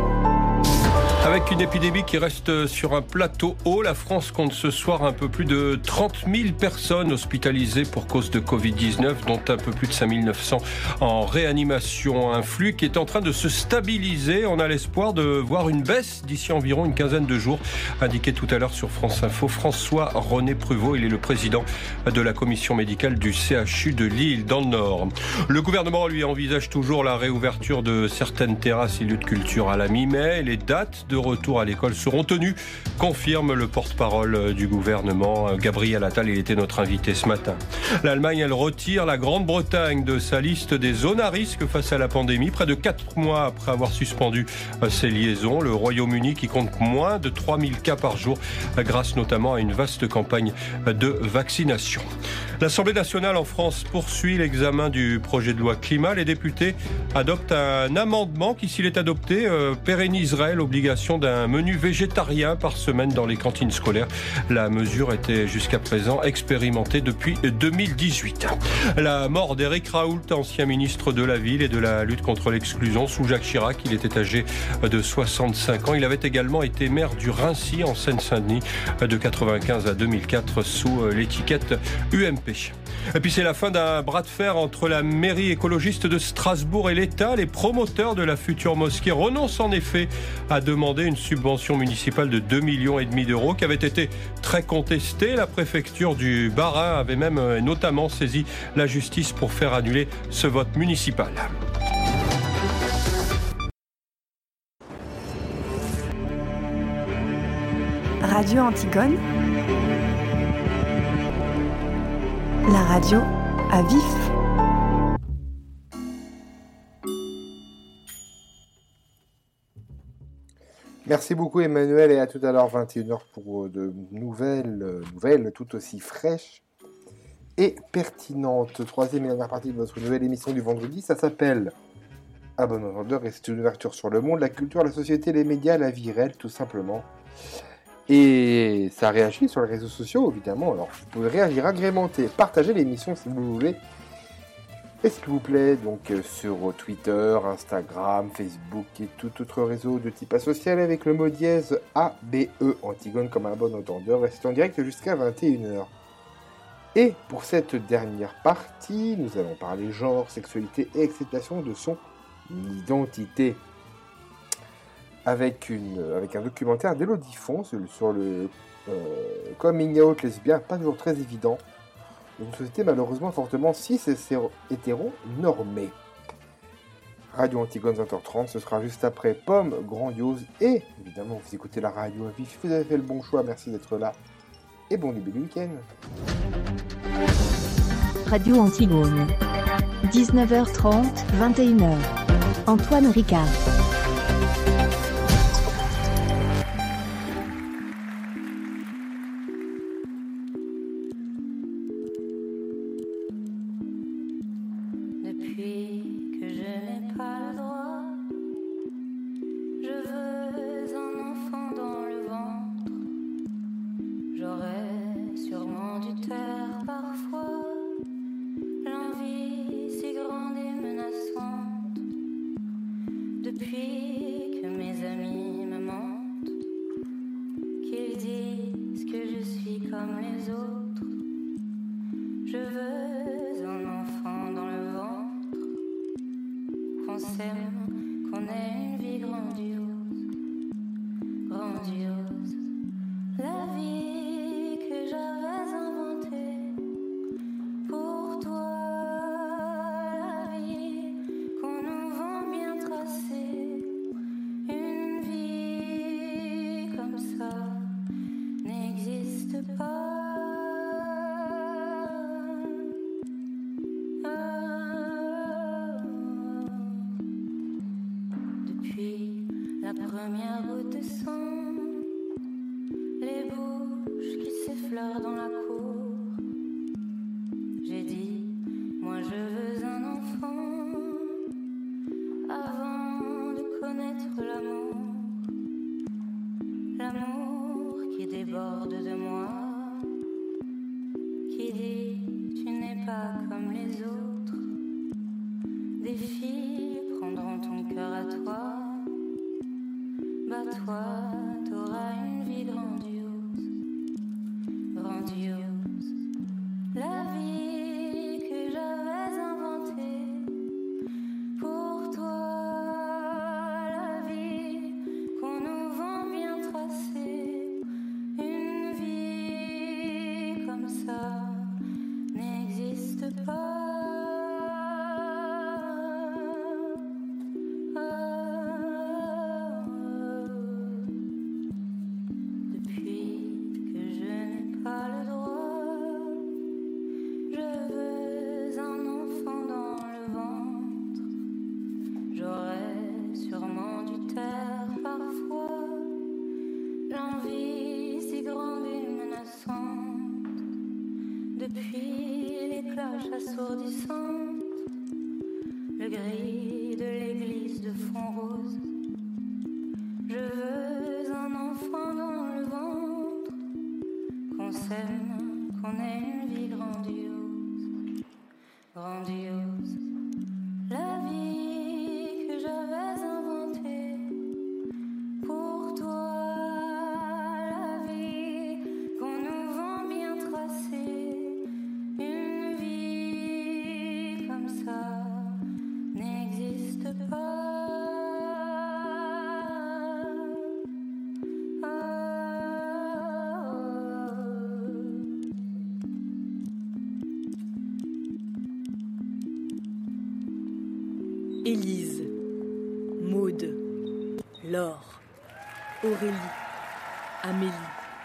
Avec une épidémie qui reste sur un plateau haut, la France compte ce soir un peu plus de 30 000 personnes hospitalisées pour cause de Covid-19, dont un peu plus de 5 900 en réanimation. Un flux qui est en train de se stabiliser. On a l'espoir de voir une baisse d'ici environ une quinzaine de jours, indiqué tout à l'heure sur France Info. François René Pruvot, il est le président de la commission médicale du CHU de Lille, dans le Nord. Le gouvernement, lui, envisage toujours la réouverture de certaines terrasses et lieux de culture à la mi-mai. Les dates de retour à l'école seront tenus, confirme le porte-parole du gouvernement, Gabriel Attal. Il était notre invité ce matin. L'Allemagne, elle retire la Grande-Bretagne de sa liste des zones à risque face à la pandémie, près de quatre mois après avoir suspendu ses liaisons. Le Royaume-Uni qui compte moins de 3000 cas par jour, grâce notamment à une vaste campagne de vaccination. L'Assemblée nationale en France poursuit l'examen du projet de loi climat. Les députés adoptent un amendement qui, s'il est adopté, euh, pérenniserait l'obligation d'un menu végétarien par semaine dans les cantines scolaires. La mesure était jusqu'à présent expérimentée depuis 2018. La mort d'Éric Raoult, ancien ministre de la Ville et de la lutte contre l'exclusion sous Jacques Chirac. Il était âgé de 65 ans. Il avait également été maire du Rincy en Seine-Saint-Denis de 95 à 2004 sous l'étiquette UMP. Et puis c'est la fin d'un bras de fer entre la mairie écologiste de Strasbourg et l'État. Les promoteurs de la future mosquée renoncent en effet à demander une subvention municipale de 2 millions d'euros qui avait été très contestée. La préfecture du Bas-Rhin avait même euh, notamment saisi la justice pour faire annuler ce vote municipal. Radio Antigone. La radio à vif. Merci beaucoup Emmanuel et à tout à l'heure 21h pour de nouvelles euh, nouvelles tout aussi fraîches et pertinentes. Troisième et dernière partie de votre nouvelle émission du vendredi, ça s'appelle À bon et c'est une ouverture sur le monde, la culture, la société, les médias, la vie réelle tout simplement. Et ça réagit sur les réseaux sociaux, évidemment. Alors, vous pouvez réagir, agrémenter, partager l'émission si vous voulez. Et s'il vous plaît, donc euh, sur Twitter, Instagram, Facebook et tout autre réseau de type asocial avec le mot dièse ABE, Antigone comme un bon entendeur, reste en direct jusqu'à 21h. Et pour cette dernière partie, nous allons parler genre, sexualité et acceptation de son identité avec, une, avec un documentaire d'Elodie Font sur le, euh, coming out lesbien, pas toujours très évident, une société malheureusement fortement cis et hétéro-normée. Radio Antigone 20h30, ce sera juste après Pomme Grandiose et évidemment vous écoutez la radio à vif, vous avez fait le bon choix, merci d'être là et bon début du week-end. Radio Antigone. 19h30, 21h. Antoine Ricard. Qu'on ait une vie grandiose, grandiose. La vie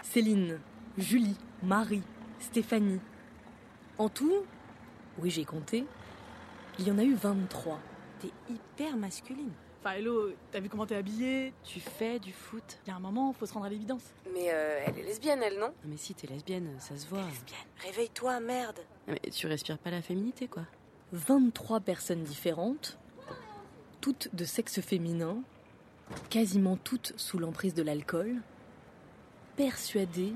Céline, Julie, Marie, Stéphanie. En tout, oui j'ai compté, il y en a eu 23. T'es hyper masculine. Enfin, hello, t'as vu comment t'es habillée? Tu fais du foot. Il y a un moment, faut se rendre à l'évidence. Mais euh, elle est lesbienne, elle, non? Mais si, t'es lesbienne, ça se voit. lesbienne. Réveille-toi, merde. Mais tu respires pas la féminité, quoi. 23 personnes différentes, toutes de sexe féminin, quasiment toutes sous l'emprise de l'alcool, persuadées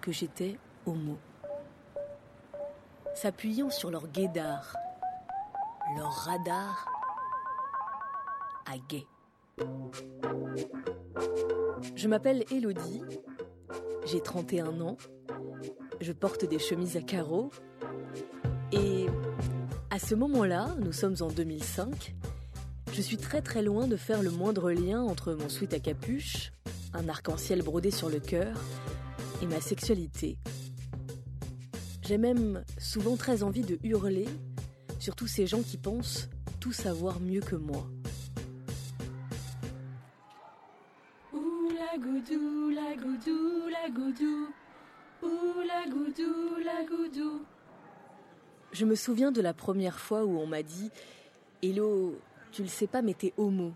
que j'étais homo. S'appuyant sur leur guédard, leur radar à gay. Je m'appelle Elodie, j'ai 31 ans, je porte des chemises à carreaux et à ce moment-là, nous sommes en 2005, je suis très très loin de faire le moindre lien entre mon sweat à capuche, un arc-en-ciel brodé sur le cœur et ma sexualité. J'ai même souvent très envie de hurler sur tous ces gens qui pensent tout savoir mieux que moi. Ouh la goudou, la goudou, la goudou. Ouh la goudou, la goudou. Je me souviens de la première fois où on m'a dit Hello, tu le sais pas, mais t'es homo.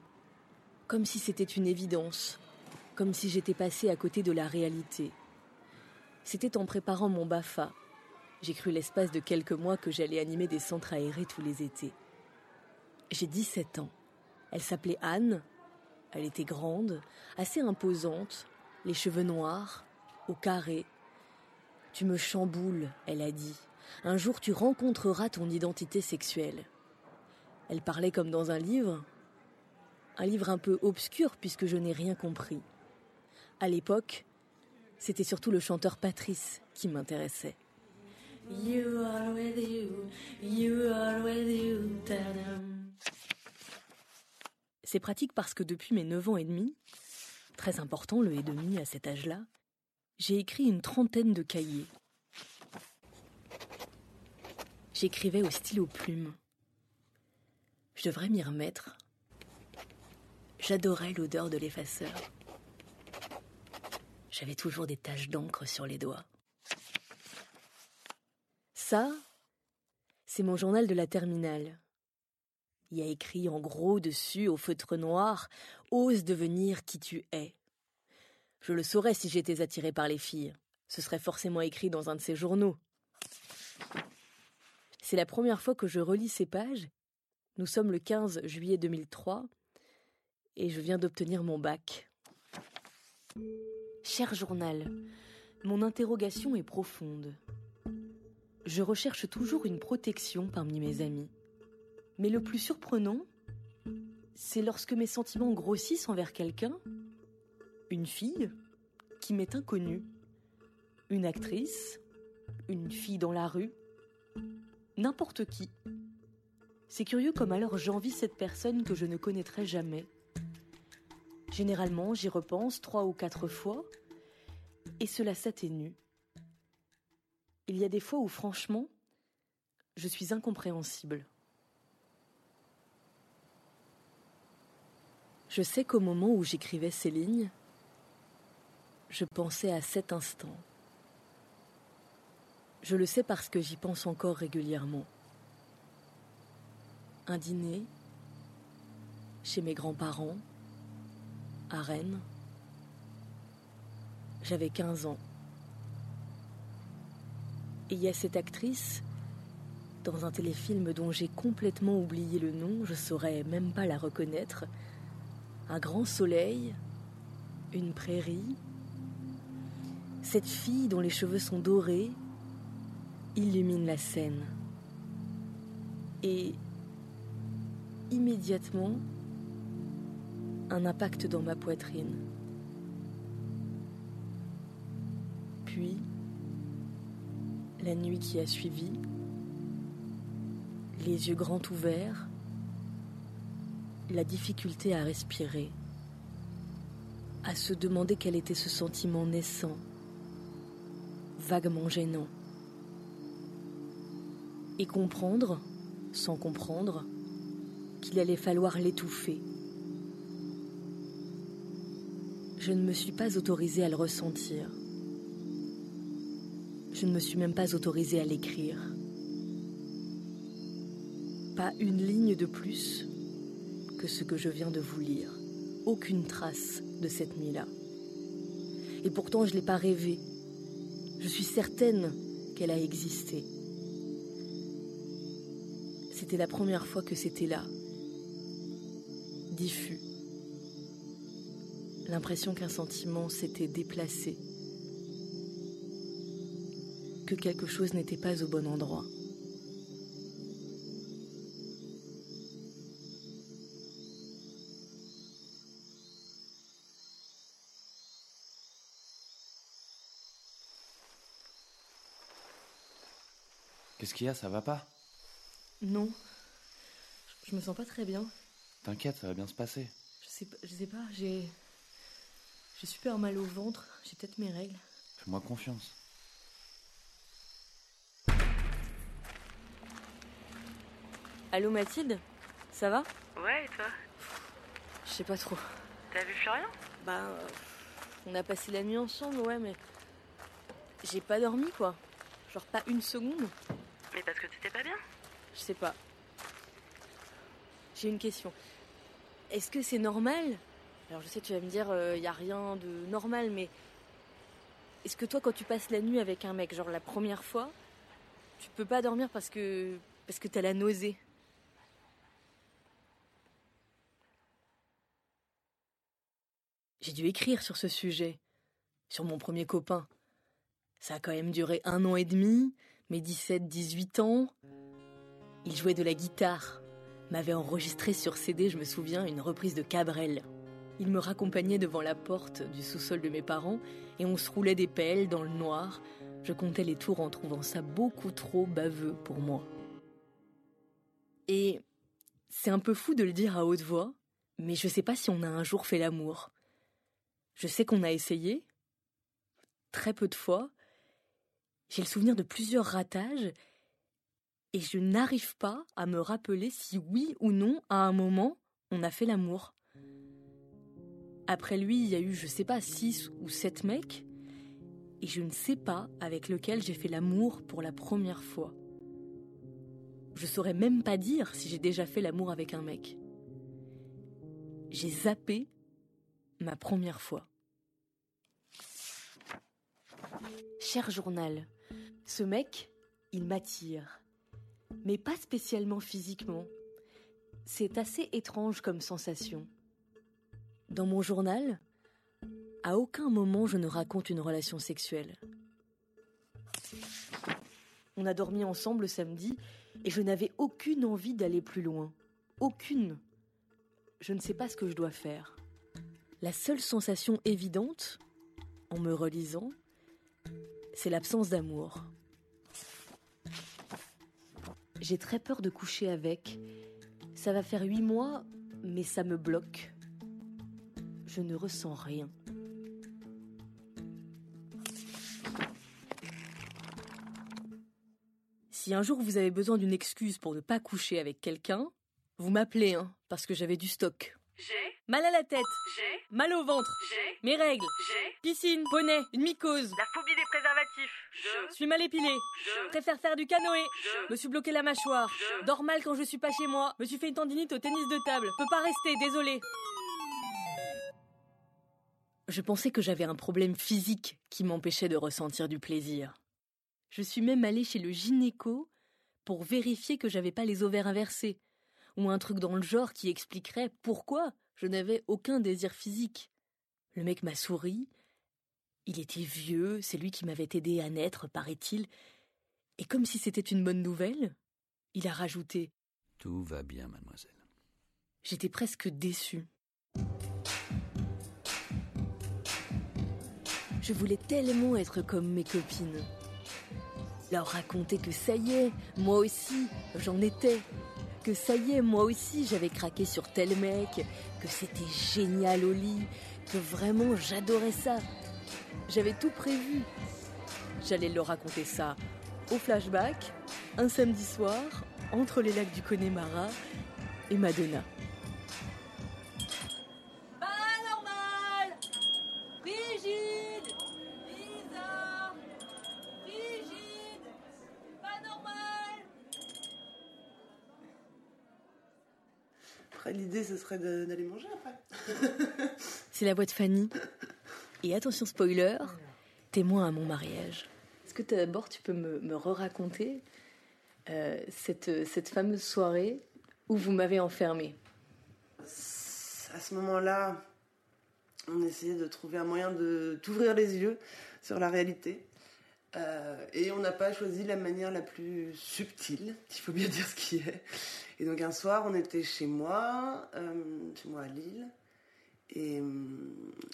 Comme si c'était une évidence. Comme si j'étais passée à côté de la réalité. C'était en préparant mon BAFA. J'ai cru l'espace de quelques mois que j'allais animer des centres aérés tous les étés. J'ai 17 ans. Elle s'appelait Anne. Elle était grande, assez imposante, les cheveux noirs, au carré. Tu me chamboules, elle a dit. Un jour tu rencontreras ton identité sexuelle. Elle parlait comme dans un livre, un livre un peu obscur puisque je n'ai rien compris. À l'époque, c'était surtout le chanteur Patrice qui m'intéressait. You are with you, you are with you, tadam. C'est pratique parce que depuis mes 9 ans et demi, très important le et demi à cet âge-là, j'ai écrit une trentaine de cahiers. J'écrivais au stylo plume. Je devrais m'y remettre. J'adorais l'odeur de l'effaceur. J'avais toujours des taches d'encre sur les doigts. Ça, c'est mon journal de la terminale. Il y a écrit en gros dessus, au feutre noir, Ose devenir qui tu es. Je le saurais si j'étais attirée par les filles. Ce serait forcément écrit dans un de ces journaux. C'est la première fois que je relis ces pages. Nous sommes le 15 juillet 2003 et je viens d'obtenir mon bac. Cher journal, mon interrogation est profonde. Je recherche toujours une protection parmi mes amis. Mais le plus surprenant, c'est lorsque mes sentiments grossissent envers quelqu'un, une fille qui m'est inconnue, une actrice, une fille dans la rue, n'importe qui. C'est curieux comme alors j'envie cette personne que je ne connaîtrai jamais. Généralement, j'y repense trois ou quatre fois, et cela s'atténue. Il y a des fois où, franchement, je suis incompréhensible. Je sais qu'au moment où j'écrivais ces lignes, je pensais à cet instant. Je le sais parce que j'y pense encore régulièrement. Un dîner chez mes grands-parents à Rennes. J'avais 15 ans. Et il y a cette actrice dans un téléfilm dont j'ai complètement oublié le nom, je saurais même pas la reconnaître. Un grand soleil, une prairie. Cette fille dont les cheveux sont dorés illumine la scène. Et immédiatement, un impact dans ma poitrine. Puis, la nuit qui a suivi, les yeux grands ouverts, la difficulté à respirer, à se demander quel était ce sentiment naissant, vaguement gênant, et comprendre, sans comprendre, qu'il allait falloir l'étouffer. Je ne me suis pas autorisée à le ressentir. Je ne me suis même pas autorisée à l'écrire. Pas une ligne de plus que ce que je viens de vous lire. Aucune trace de cette nuit-là. Et pourtant, je ne l'ai pas rêvée. Je suis certaine qu'elle a existé. C'était la première fois que c'était là, diffus. L'impression qu'un sentiment s'était déplacé, que quelque chose n'était pas au bon endroit. Qu'est-ce qu'il y a Ça va pas? Non, je me sens pas très bien. T'inquiète, ça va bien se passer. Je sais pas, je sais pas, j'ai. J'ai super mal au ventre, j'ai peut-être mes règles. Fais-moi confiance. Allô Mathilde? Ça va? Ouais, et toi? Je sais pas trop. T'as vu Florian? Bah. euh, on a passé la nuit ensemble, ouais, mais. J'ai pas dormi quoi. Genre pas une seconde. Mais parce que t'étais pas bien? Je sais pas. J'ai une question. Est-ce que c'est normal Alors je sais, tu vas me dire, il y a rien de normal, mais est-ce que toi, quand tu passes la nuit avec un mec, genre la première fois, tu peux pas dormir parce que parce que t'as la nausée? J'ai dû écrire sur ce sujet, sur mon premier copain. Ça a quand même duré un an et demi, mes 17-18 ans. Il jouait de la guitare, m'avait enregistré sur CD, je me souviens, une reprise de Cabrel. Il me raccompagnait devant la porte du sous-sol de mes parents et on se roulait des pelles dans le noir. Je comptais les tours en trouvant ça beaucoup trop baveux pour moi. Et c'est un peu fou de le dire à haute voix, Mais je sais pas si on a un jour fait l'amour. Je sais qu'on a essayé, très peu de fois. J'ai le souvenir de plusieurs ratages, et je n'arrive pas à me rappeler si oui ou non, à un moment, on a fait l'amour. Après lui, il y a eu, je sais pas, six ou sept mecs, et je ne sais pas avec lequel j'ai fait l'amour pour la première fois. Je saurais même pas dire si j'ai déjà fait l'amour avec un mec. J'ai zappé ma première fois. Cher journal, ce mec, il m'attire. Mais pas spécialement physiquement. C'est assez étrange comme sensation. Dans mon journal, à aucun moment je ne raconte une relation sexuelle. On a dormi ensemble le samedi et je n'avais aucune envie d'aller plus loin. Aucune. Je ne sais pas ce que je dois faire. La seule sensation évidente, en me relisant, c'est l'absence d'amour. J'ai très peur de coucher avec. Ça va faire huit mois, mais ça me bloque. Je ne ressens rien. Si un jour vous avez besoin d'une excuse pour ne pas coucher avec quelqu'un, vous m'appelez, hein, parce que j'avais du stock. J'ai. Mal à la tête, J'ai. Mal au ventre, J'ai. Mes règles, J'ai. Piscine, poney, une mycose, La phobie des préservatifs. Je. Suis mal épilé, Je. Préfère faire du canoë, Je. Me suis bloqué la mâchoire, Je. Dors mal quand je suis pas chez moi, me suis fait une tendinite au tennis de table, peux pas rester, désolé. Je pensais que j'avais un problème physique qui m'empêchait de ressentir du plaisir. Je suis même allée chez le gynéco pour vérifier que j'avais pas les ovaires inversés, ou un truc dans le genre qui expliquerait pourquoi je n'avais aucun désir physique. Le mec m'a souri. Il était vieux, c'est lui qui m'avait aidé à naître, paraît-il. Et comme si c'était une bonne nouvelle, il a rajouté Tout va bien, mademoiselle. J'étais presque déçue. Je voulais tellement être comme mes copines. Leur raconter que ça y est, moi aussi, j'en étais. Que ça y est, moi aussi, j'avais craqué sur tel mec. Que c'était génial au lit. Que vraiment, j'adorais ça. J'avais tout prévu. J'allais leur raconter ça au flashback, un samedi soir, entre les lacs du Connemara et Madonna. D'aller manger après. C'est la voix de Fanny. Et attention spoiler, témoin à mon mariage. Est-ce que d'abord tu peux me, me re-raconter euh, cette, cette fameuse soirée où vous m'avez enfermée? À ce moment-là, on essayait de trouver un moyen de t'ouvrir les yeux sur la réalité. Euh, et on n'a pas choisi la manière la plus subtile, il faut bien dire ce qui est. Et donc un soir, on était chez moi, euh, chez moi à Lille, et, euh,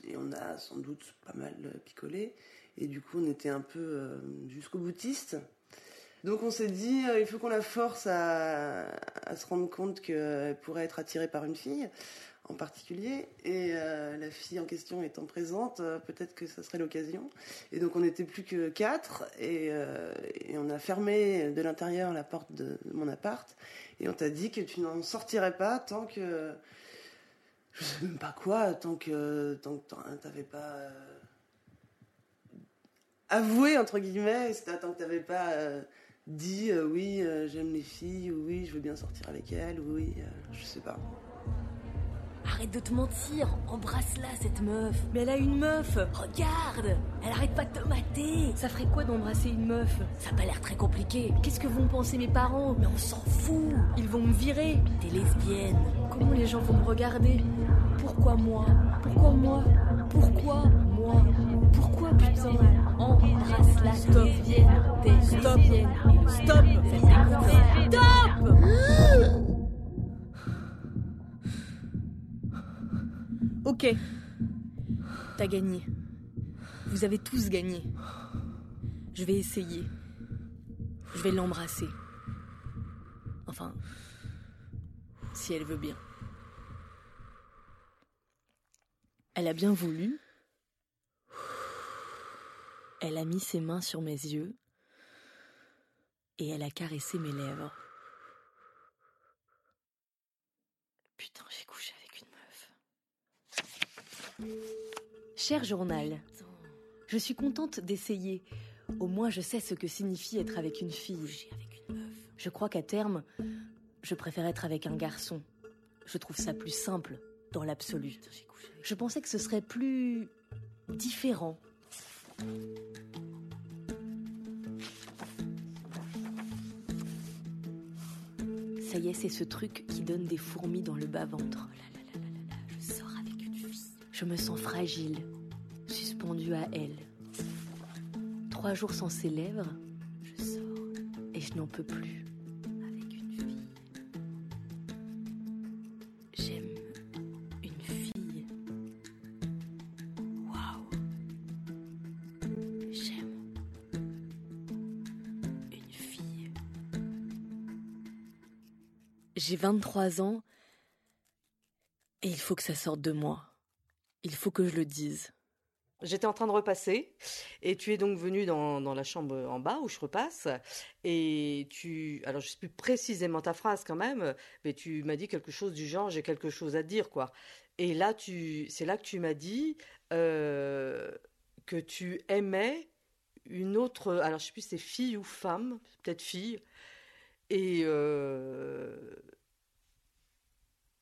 et on a sans doute pas mal picolé. Et du coup, on était un peu jusqu'au boutiste. Donc on s'est dit, il faut qu'on la force à se rendre compte qu'elle pourrait être attirée par une fille en particulier. Et euh, la fille en question étant présente, euh, peut-être que ça serait l'occasion. Et donc on n'était plus que quatre et, euh, et on a fermé de l'intérieur la porte de mon appart. Et on t'a dit que tu n'en sortirais pas tant que... Je sais même pas quoi, tant que tant que t'avais pas... avoué entre guillemets, tant que t'avais pas dit oui j'aime les filles ou oui je veux bien sortir avec elles ou oui je sais pas. Arrête de te mentir, embrasse-la cette meuf. Mais elle a une meuf, regarde, elle arrête pas de te mater. Ça ferait quoi d'embrasser une meuf? Ça a pas l'air très compliqué. Qu'est-ce que vont penser mes parents? Mais on s'en fout. Ils vont me virer. T'es lesbienne. Comment les gens vont me regarder? Pourquoi moi? Pourquoi moi? Pourquoi moi? Pourquoi putain? Embrasse-la, stop, t'es stop, stop, stop Ok. T'as gagné. Vous avez tous gagné. Je vais essayer. Je vais l'embrasser. Enfin, si elle veut bien. Elle a bien voulu. Elle a mis ses mains sur mes yeux et elle a caressé mes lèvres. Putain, j'ai couché. Cher journal, je suis contente d'essayer. Au moins, je sais ce que signifie être avec une fille. Je crois qu'à terme, je préfère être avec un garçon. Je trouve ça plus simple, dans l'absolu. Je pensais que ce serait plus différent. Ça y est, c'est ce truc qui donne des fourmis dans le bas-ventre. Je me sens fragile, suspendue à elle. Trois jours sans ses lèvres, je sors et je n'en peux plus. Avec une fille. J'aime une fille. Waouh. J'aime une fille. J'ai 23 ans et il faut que ça sorte de moi. Il faut que je le dise. J'étais en train de repasser et tu es donc venu dans, la chambre en bas où je repasse et tu alors je sais plus précisément ta phrase quand même mais tu m'as dit quelque chose du genre j'ai quelque chose à te dire quoi et là tu c'est là que tu m'as dit euh, que tu aimais une autre alors je sais plus c'est fille ou femme peut-être fille et euh,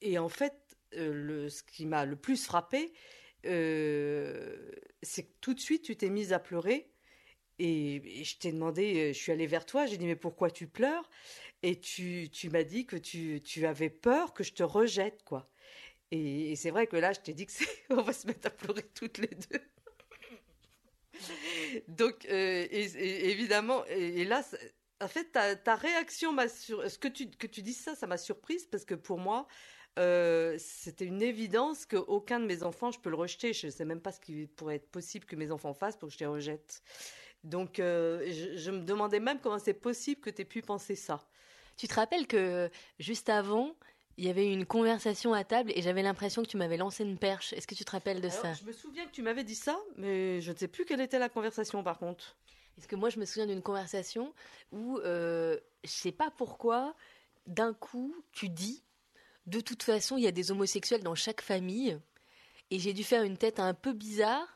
et en fait le ce qui m'a le plus frappé euh, c'est que tout de suite tu t'es mise à pleurer et, je t'ai demandé, euh, je suis allée vers toi, j'ai dit mais pourquoi tu pleures? Et tu, tu m'as dit que tu, tu avais peur que je te rejette quoi. Et, c'est vrai que là je t'ai dit que on va se mettre à pleurer toutes les deux. Donc euh, évidemment et, là en fait ta, ta réaction m'a sur ce que tu que tu dis ça ça m'a surprise parce que pour moi euh, c'était une évidence qu'aucun de mes enfants, je peux le rejeter. Je ne sais même pas ce qui pourrait être possible que mes enfants fassent pour que je les rejette. Donc, euh, je, je me demandais même comment c'est possible que tu aies pu penser ça. Tu te rappelles que juste avant, il y avait eu une conversation à table et j'avais l'impression que tu m'avais lancé une perche. Est-ce que tu te rappelles de Alors, ça? je me souviens que tu m'avais dit ça, mais je ne sais plus quelle était la conversation par contre. Parce que moi, je me souviens d'une conversation où, euh, je sais pas pourquoi, d'un coup, tu dis, de toute façon, il y a des homosexuels dans chaque famille, et j'ai dû faire une tête un peu bizarre.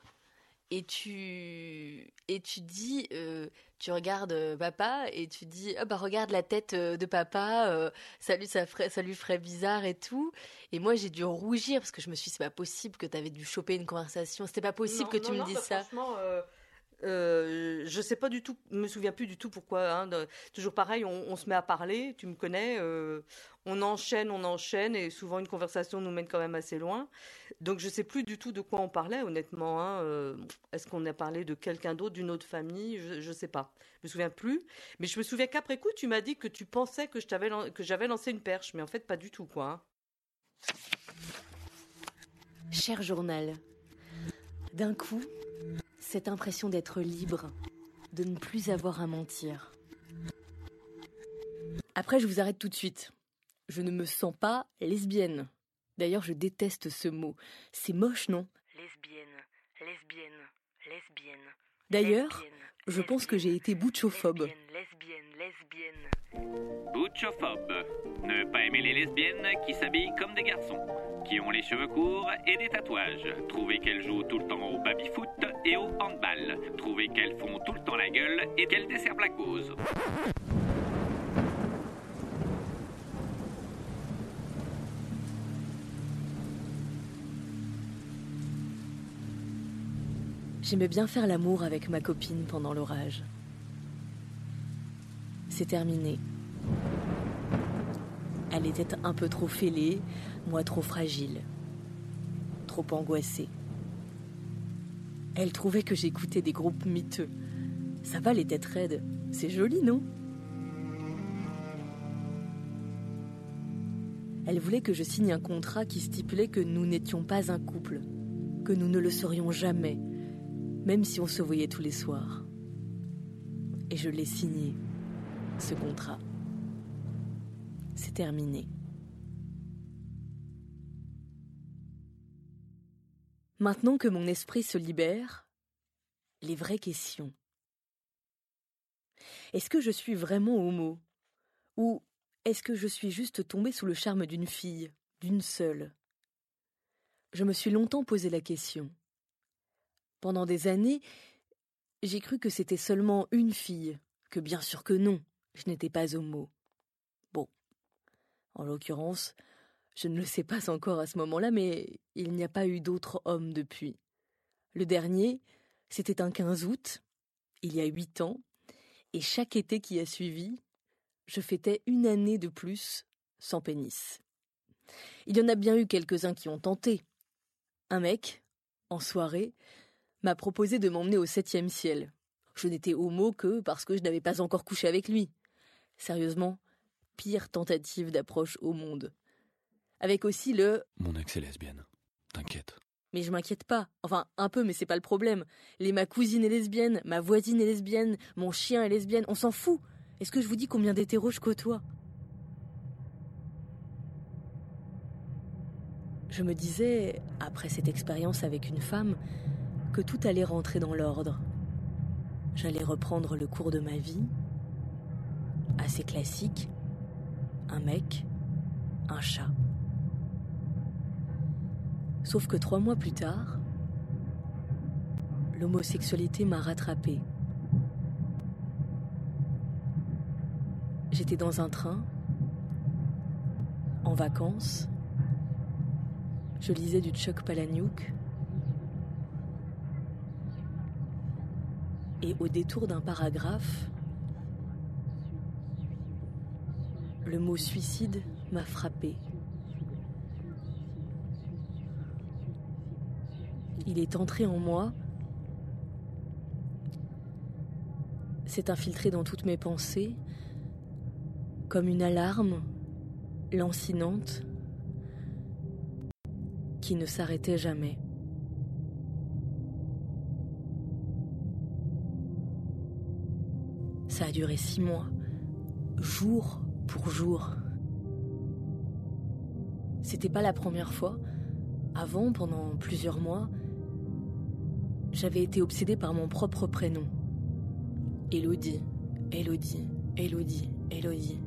Et tu et tu dis, euh, tu regardes euh, papa et tu dis, ah bah regarde la tête euh, de papa, euh, ça lui ça ferait ça lui ferait bizarre et tout. Et moi j'ai dû rougir parce que je me suis dit c'est pas possible que tu avais dû choper une conversation, c'était pas possible Non, que tu non, me dises bah, ça. Franchement, euh, euh, je sais pas du tout, me souviens plus du tout pourquoi. hein, toujours pareil, on, se met à parler, tu me connais, euh, on enchaîne, on enchaîne, et souvent une conversation nous mène quand même assez loin. Donc je sais plus du tout de quoi on parlait, honnêtement. hein, euh, Est-ce qu'on a parlé de quelqu'un d'autre, d'une autre famille je, je sais pas. Je me souviens plus. Mais je me souviens qu'après coup, tu m'as dit que tu pensais que j'avais lancé une perche, mais en fait pas du tout, quoi. hein. Cher journal, d'un coup, cette impression d'être libre, de ne plus avoir à mentir. Après, je vous arrête tout de suite. Je ne me sens pas lesbienne. D'ailleurs, je déteste ce mot. C'est moche, non? Lesbienne, lesbienne, lesbienne. D'ailleurs, je pense que j'ai été butchophobe. Lesbienne, lesbienne. Butchophobe. Ne pas aimer les lesbiennes qui s'habillent comme des garçons, qui ont les cheveux courts et des tatouages. Trouver qu'elles jouent tout le temps au baby-foot et au handball. Trouver qu'elles font tout le temps la gueule et qu'elles desservent la cause. J'aimais bien faire l'amour avec ma copine pendant l'orage. C'est terminé. Elle était un peu trop fêlée, moi trop fragile, trop angoissée. Elle trouvait que j'écoutais des groupes miteux. Ça va les têtes raides, c'est joli, non? Elle voulait que je signe un contrat qui stipulait que nous n'étions pas un couple, que nous ne le serions jamais, même si on se voyait tous les soirs. Et je l'ai signé, ce contrat. C'est terminé. Maintenant que mon esprit se libère, les vraies questions. Est-ce que je suis vraiment homo? Ou est-ce que je suis juste tombée sous le charme d'une fille, d'une seule? Je me suis longtemps posé la question. Pendant des années, j'ai cru que c'était seulement une fille, que bien sûr que non, je n'étais pas homo. En l'occurrence, je ne le sais pas encore à ce moment-là, mais il n'y a pas eu d'autres hommes depuis. Le dernier, c'était un 15 août, il y a huit ans, et chaque été qui a suivi, je fêtais une année de plus sans pénis. Il y en a bien eu quelques-uns qui ont tenté. Un mec, en soirée, m'a proposé de m'emmener au septième ciel. Je n'étais homo que parce que je n'avais pas encore couché avec lui. Sérieusement, pire tentative d'approche au monde. Avec aussi le Mon ex est lesbienne. T'inquiète. mais je m'inquiète pas. Enfin, un peu, mais c'est pas le problème. Les ma cousine est lesbienne, ma voisine est lesbienne, mon chien est lesbienne, on s'en fout. Est-ce que je vous dis combien d'hétéros je côtoie? Je me disais, après cette expérience avec une femme, que tout allait rentrer dans l'ordre. J'allais reprendre le cours de ma vie, assez classique, un mec, un chat. Sauf que trois mois plus tard, l'homosexualité m'a rattrapée. J'étais dans un train, en vacances, je lisais du Chuck Palahniuk, et au détour d'un paragraphe, le mot suicide m'a frappé. Il est entré en moi, s'est infiltré dans toutes mes pensées, comme une alarme lancinante qui ne s'arrêtait jamais. Ça a duré six mois, jour pour jour. C'était pas la première fois. Avant, pendant plusieurs mois, j'avais été obsédée par mon propre prénom. Élodie, Élodie, Élodie, Élodie.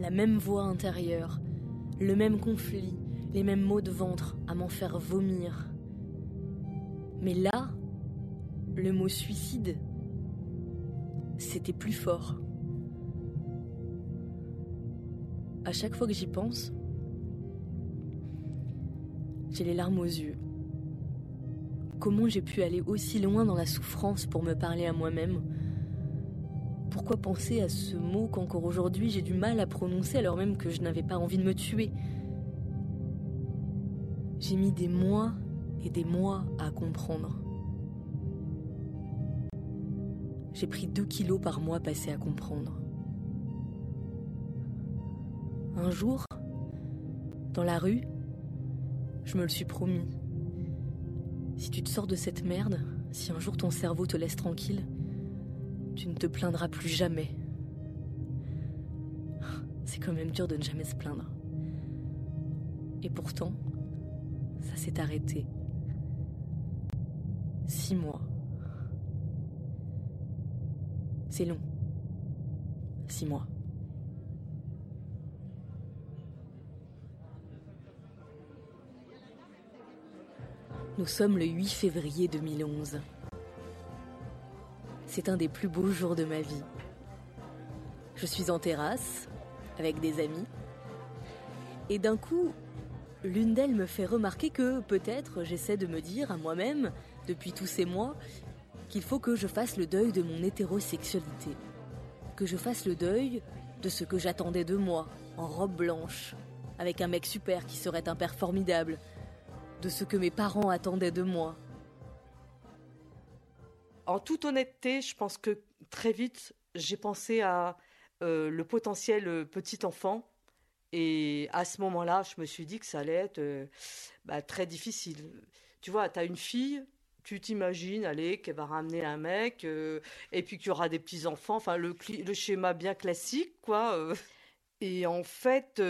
La même voix intérieure, le même conflit, les mêmes maux de ventre à m'en faire vomir. Mais là, le mot suicide, c'était plus fort. À chaque fois que j'y pense, j'ai les larmes aux yeux. Comment j'ai pu aller aussi loin dans la souffrance pour me parler à moi-même? Pourquoi penser à ce mot qu'encore aujourd'hui j'ai du mal à prononcer alors même que je n'avais pas envie de me tuer? J'ai mis des mois et des mois à comprendre. J'ai pris deux kilos par mois passés à comprendre. Un jour, dans la rue, je me le suis promis. Si tu te sors de cette merde, si un jour ton cerveau te laisse tranquille, tu ne te plaindras plus jamais. C'est quand même dur de ne jamais se plaindre. Et pourtant, ça s'est arrêté. Six mois. C'est long. Six mois. Nous sommes le 8 février 2011. C'est un des plus beaux jours de ma vie. Je suis en terrasse, avec des amis, et d'un coup, l'une d'elles me fait remarquer que peut-être j'essaie de me dire à moi-même, depuis tous ces mois, qu'il faut que je fasse le deuil de mon hétérosexualité. Que je fasse le deuil de ce que j'attendais de moi, en robe blanche, avec un mec super qui serait un père formidable, de ce que mes parents attendaient de moi. En toute honnêteté, je pense que très vite, j'ai pensé à euh, le potentiel euh, petit enfant. Et à ce moment-là, je me suis dit que ça allait être euh, bah, très difficile. Tu vois, tu as une fille, tu t'imagines, allez, qu'elle va ramener un mec, et puis qu'il y aura des petits-enfants, enfin, le, schéma bien classique, quoi. Et en fait,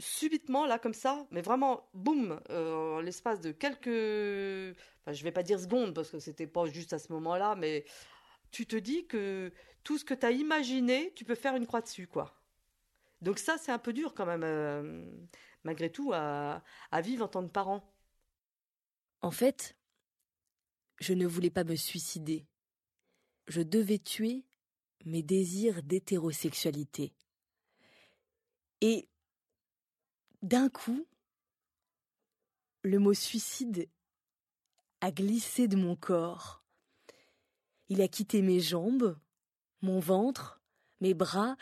subitement, là, comme ça, mais vraiment, boum, euh, en l'espace de quelques. Enfin, je vais pas dire secondes, parce que c'était pas juste à ce moment-là, mais tu te dis que tout ce que tu as imaginé, tu peux faire une croix dessus, quoi. Donc, ça, c'est un peu dur quand même, euh, malgré tout, à, à vivre en tant que parent. En fait, je ne voulais pas me suicider. Je devais tuer mes désirs d'hétérosexualité. Et d'un coup, le mot suicide a glissé de mon corps. Il a quitté mes jambes, mon ventre, mes bras,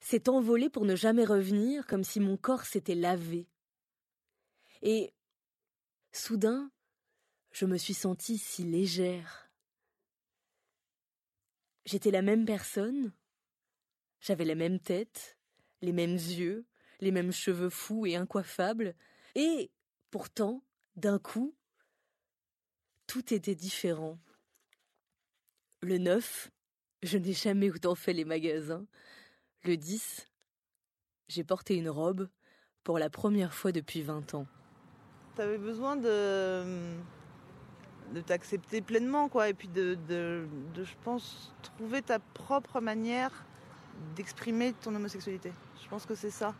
s'est envolé pour ne jamais revenir, comme si mon corps s'était lavé. Et soudain, je me suis sentie si légère. J'étais la même personne, j'avais la même tête, les mêmes yeux, les mêmes cheveux fous et incoiffables, et pourtant, d'un coup, tout était différent. Le 9, je n'ai jamais autant fait les magasins. Le 10, j'ai porté une robe pour la première fois depuis 20 ans. T'avais besoin de, de t'accepter pleinement, quoi, et puis de, de, de, je pense, trouver ta propre manière d'exprimer ton homosexualité. Je pense que c'est ça.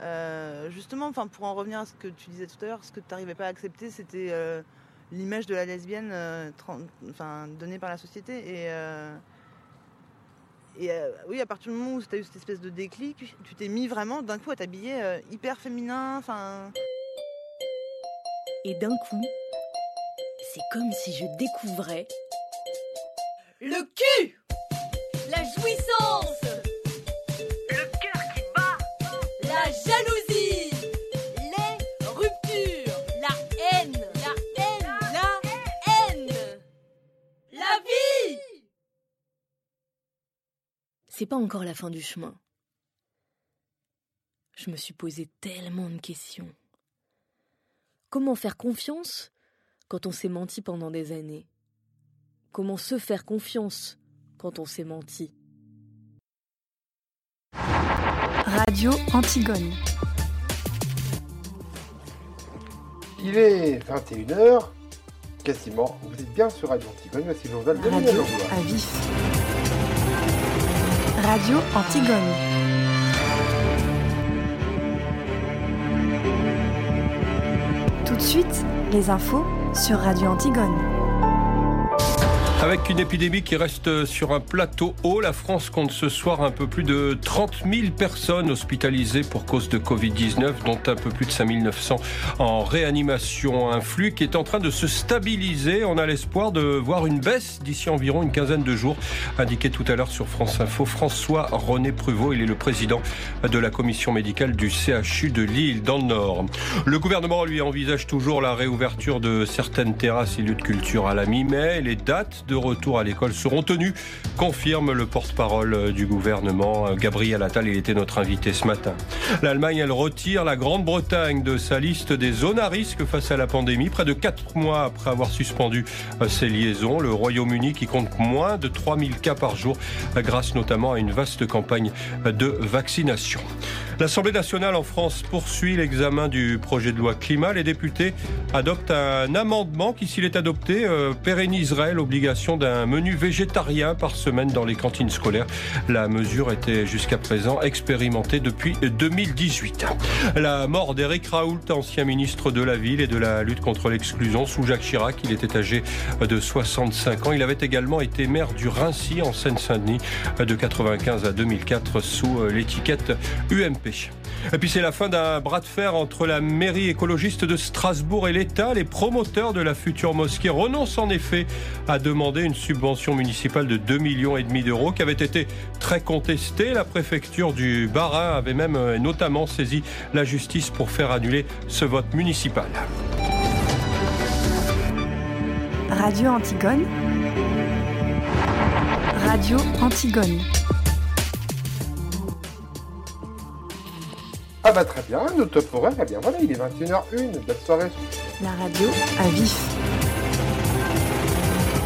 Euh, justement, enfin, pour en revenir à ce que tu disais tout à l'heure, ce que tu n'arrivais pas à accepter, c'était euh, l'image de la lesbienne euh, enfin, donnée par la société. Et, euh, et euh, oui, à partir du moment où tu as eu cette espèce de déclic, tu t'es mis vraiment d'un coup à t'habiller euh, hyper féminin. Enfin. Et d'un coup, c'est comme si je découvrais Le cul La jouissance C'est pas encore la fin du chemin. Je me suis posé tellement de questions. Comment faire confiance quand on s'est menti pendant des années? Comment se faire confiance quand on s'est menti? Radio Antigone. Il est 21h, quasiment. Vous êtes bien sur Radio Antigone, voici le journal de Radio à vif. Radio Antigone. Tout de suite, les infos sur Radio Antigone. Avec une épidémie qui reste sur un plateau haut, la France compte ce soir un peu plus de 30 000 personnes hospitalisées pour cause de Covid-19, dont un peu plus de 5 900 en réanimation. Un flux qui est en train de se stabiliser. On a l'espoir de voir une baisse d'ici environ une quinzaine de jours, indiqué tout à l'heure sur France Info. François René Pruvot, il est le président de la commission médicale du CHU de Lille, dans le Nord. Le gouvernement, lui, envisage toujours la réouverture de certaines terrasses et lieux de culture à la mi-mai. Les dates de retour à l'école seront tenues, confirme le porte-parole du gouvernement, Gabriel Attal. Il était notre invité ce matin. L'Allemagne, elle retire la Grande-Bretagne de sa liste des zones à risque face à la pandémie. Près de quatre mois après avoir suspendu euh, ses liaisons, le Royaume-Uni qui compte moins de 3000 cas par jour, euh, grâce notamment à une vaste campagne de vaccination. L'Assemblée nationale en France poursuit l'examen du projet de loi climat. Les députés adoptent un amendement qui, s'il est adopté, euh, pérenniserait l'obligation d'un menu végétarien par semaine dans les cantines scolaires. La mesure était jusqu'à présent expérimentée depuis 2018. La mort d'Éric Raoult, ancien ministre de la Ville et de la lutte contre l'exclusion sous Jacques Chirac. Il était âgé de 65 ans. Il avait également été maire du Rincy en Seine-Saint-Denis de 95 à 2004 sous l'étiquette UMP. Et puis c'est la fin d'un bras de fer entre la mairie écologiste de Strasbourg et l'État. Les promoteurs de la future mosquée renoncent en effet à demander une subvention municipale de 2 millions et demi d'euros qui avait été très contestée. La préfecture du Bas-Rhin avait même euh, notamment saisi la justice pour faire annuler ce vote municipal. Radio Antigone. Radio Antigone. Ah bah très bien, notre top horaire, eh bien voilà, il est 21h01, belle soirée. La radio à vif.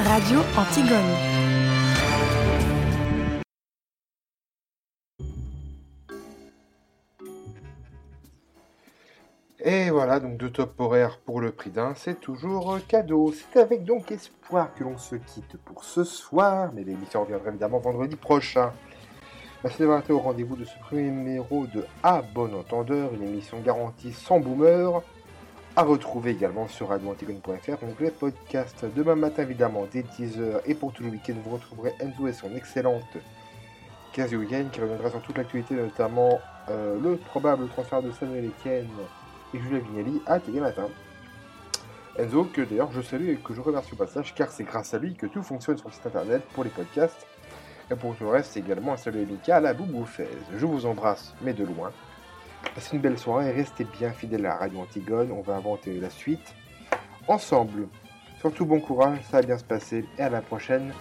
Radio Antigone. Et voilà, donc deux top horaires pour le prix d'un, c'est toujours cadeau. C'est avec donc espoir que l'on se quitte pour ce soir, mais l'émission reviendra évidemment vendredi prochain. D'avoir été au rendez-vous de ce premier numéro de A Bon Entendeur, une émission garantie sans boomer, à retrouver également sur radioantigone.fr, onglet podcast. Demain matin, évidemment, dès 10h, et pour tout le week-end, vous retrouverez Enzo et son excellente Weekend qui reviendra sur toute l'actualité, notamment euh, le probable transfert de Samuel Etienne et Julien Vignali à Télé Matin. Enzo, que d'ailleurs je salue et que je remercie au passage, car c'est grâce à lui que tout fonctionne sur le site internet pour les podcasts. Et pour tout le reste, c'est également un salut amical à Bouboufaise. Je vous embrasse, mais de loin. Passez une belle soirée et restez bien fidèles à la Radio Antigone. On va inventer la suite ensemble. Surtout bon courage, ça va bien se passer et à la prochaine.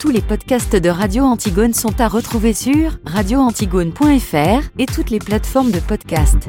Tous les podcasts de Radio Antigone sont à retrouver sur radioantigone.fr et toutes les plateformes de podcast.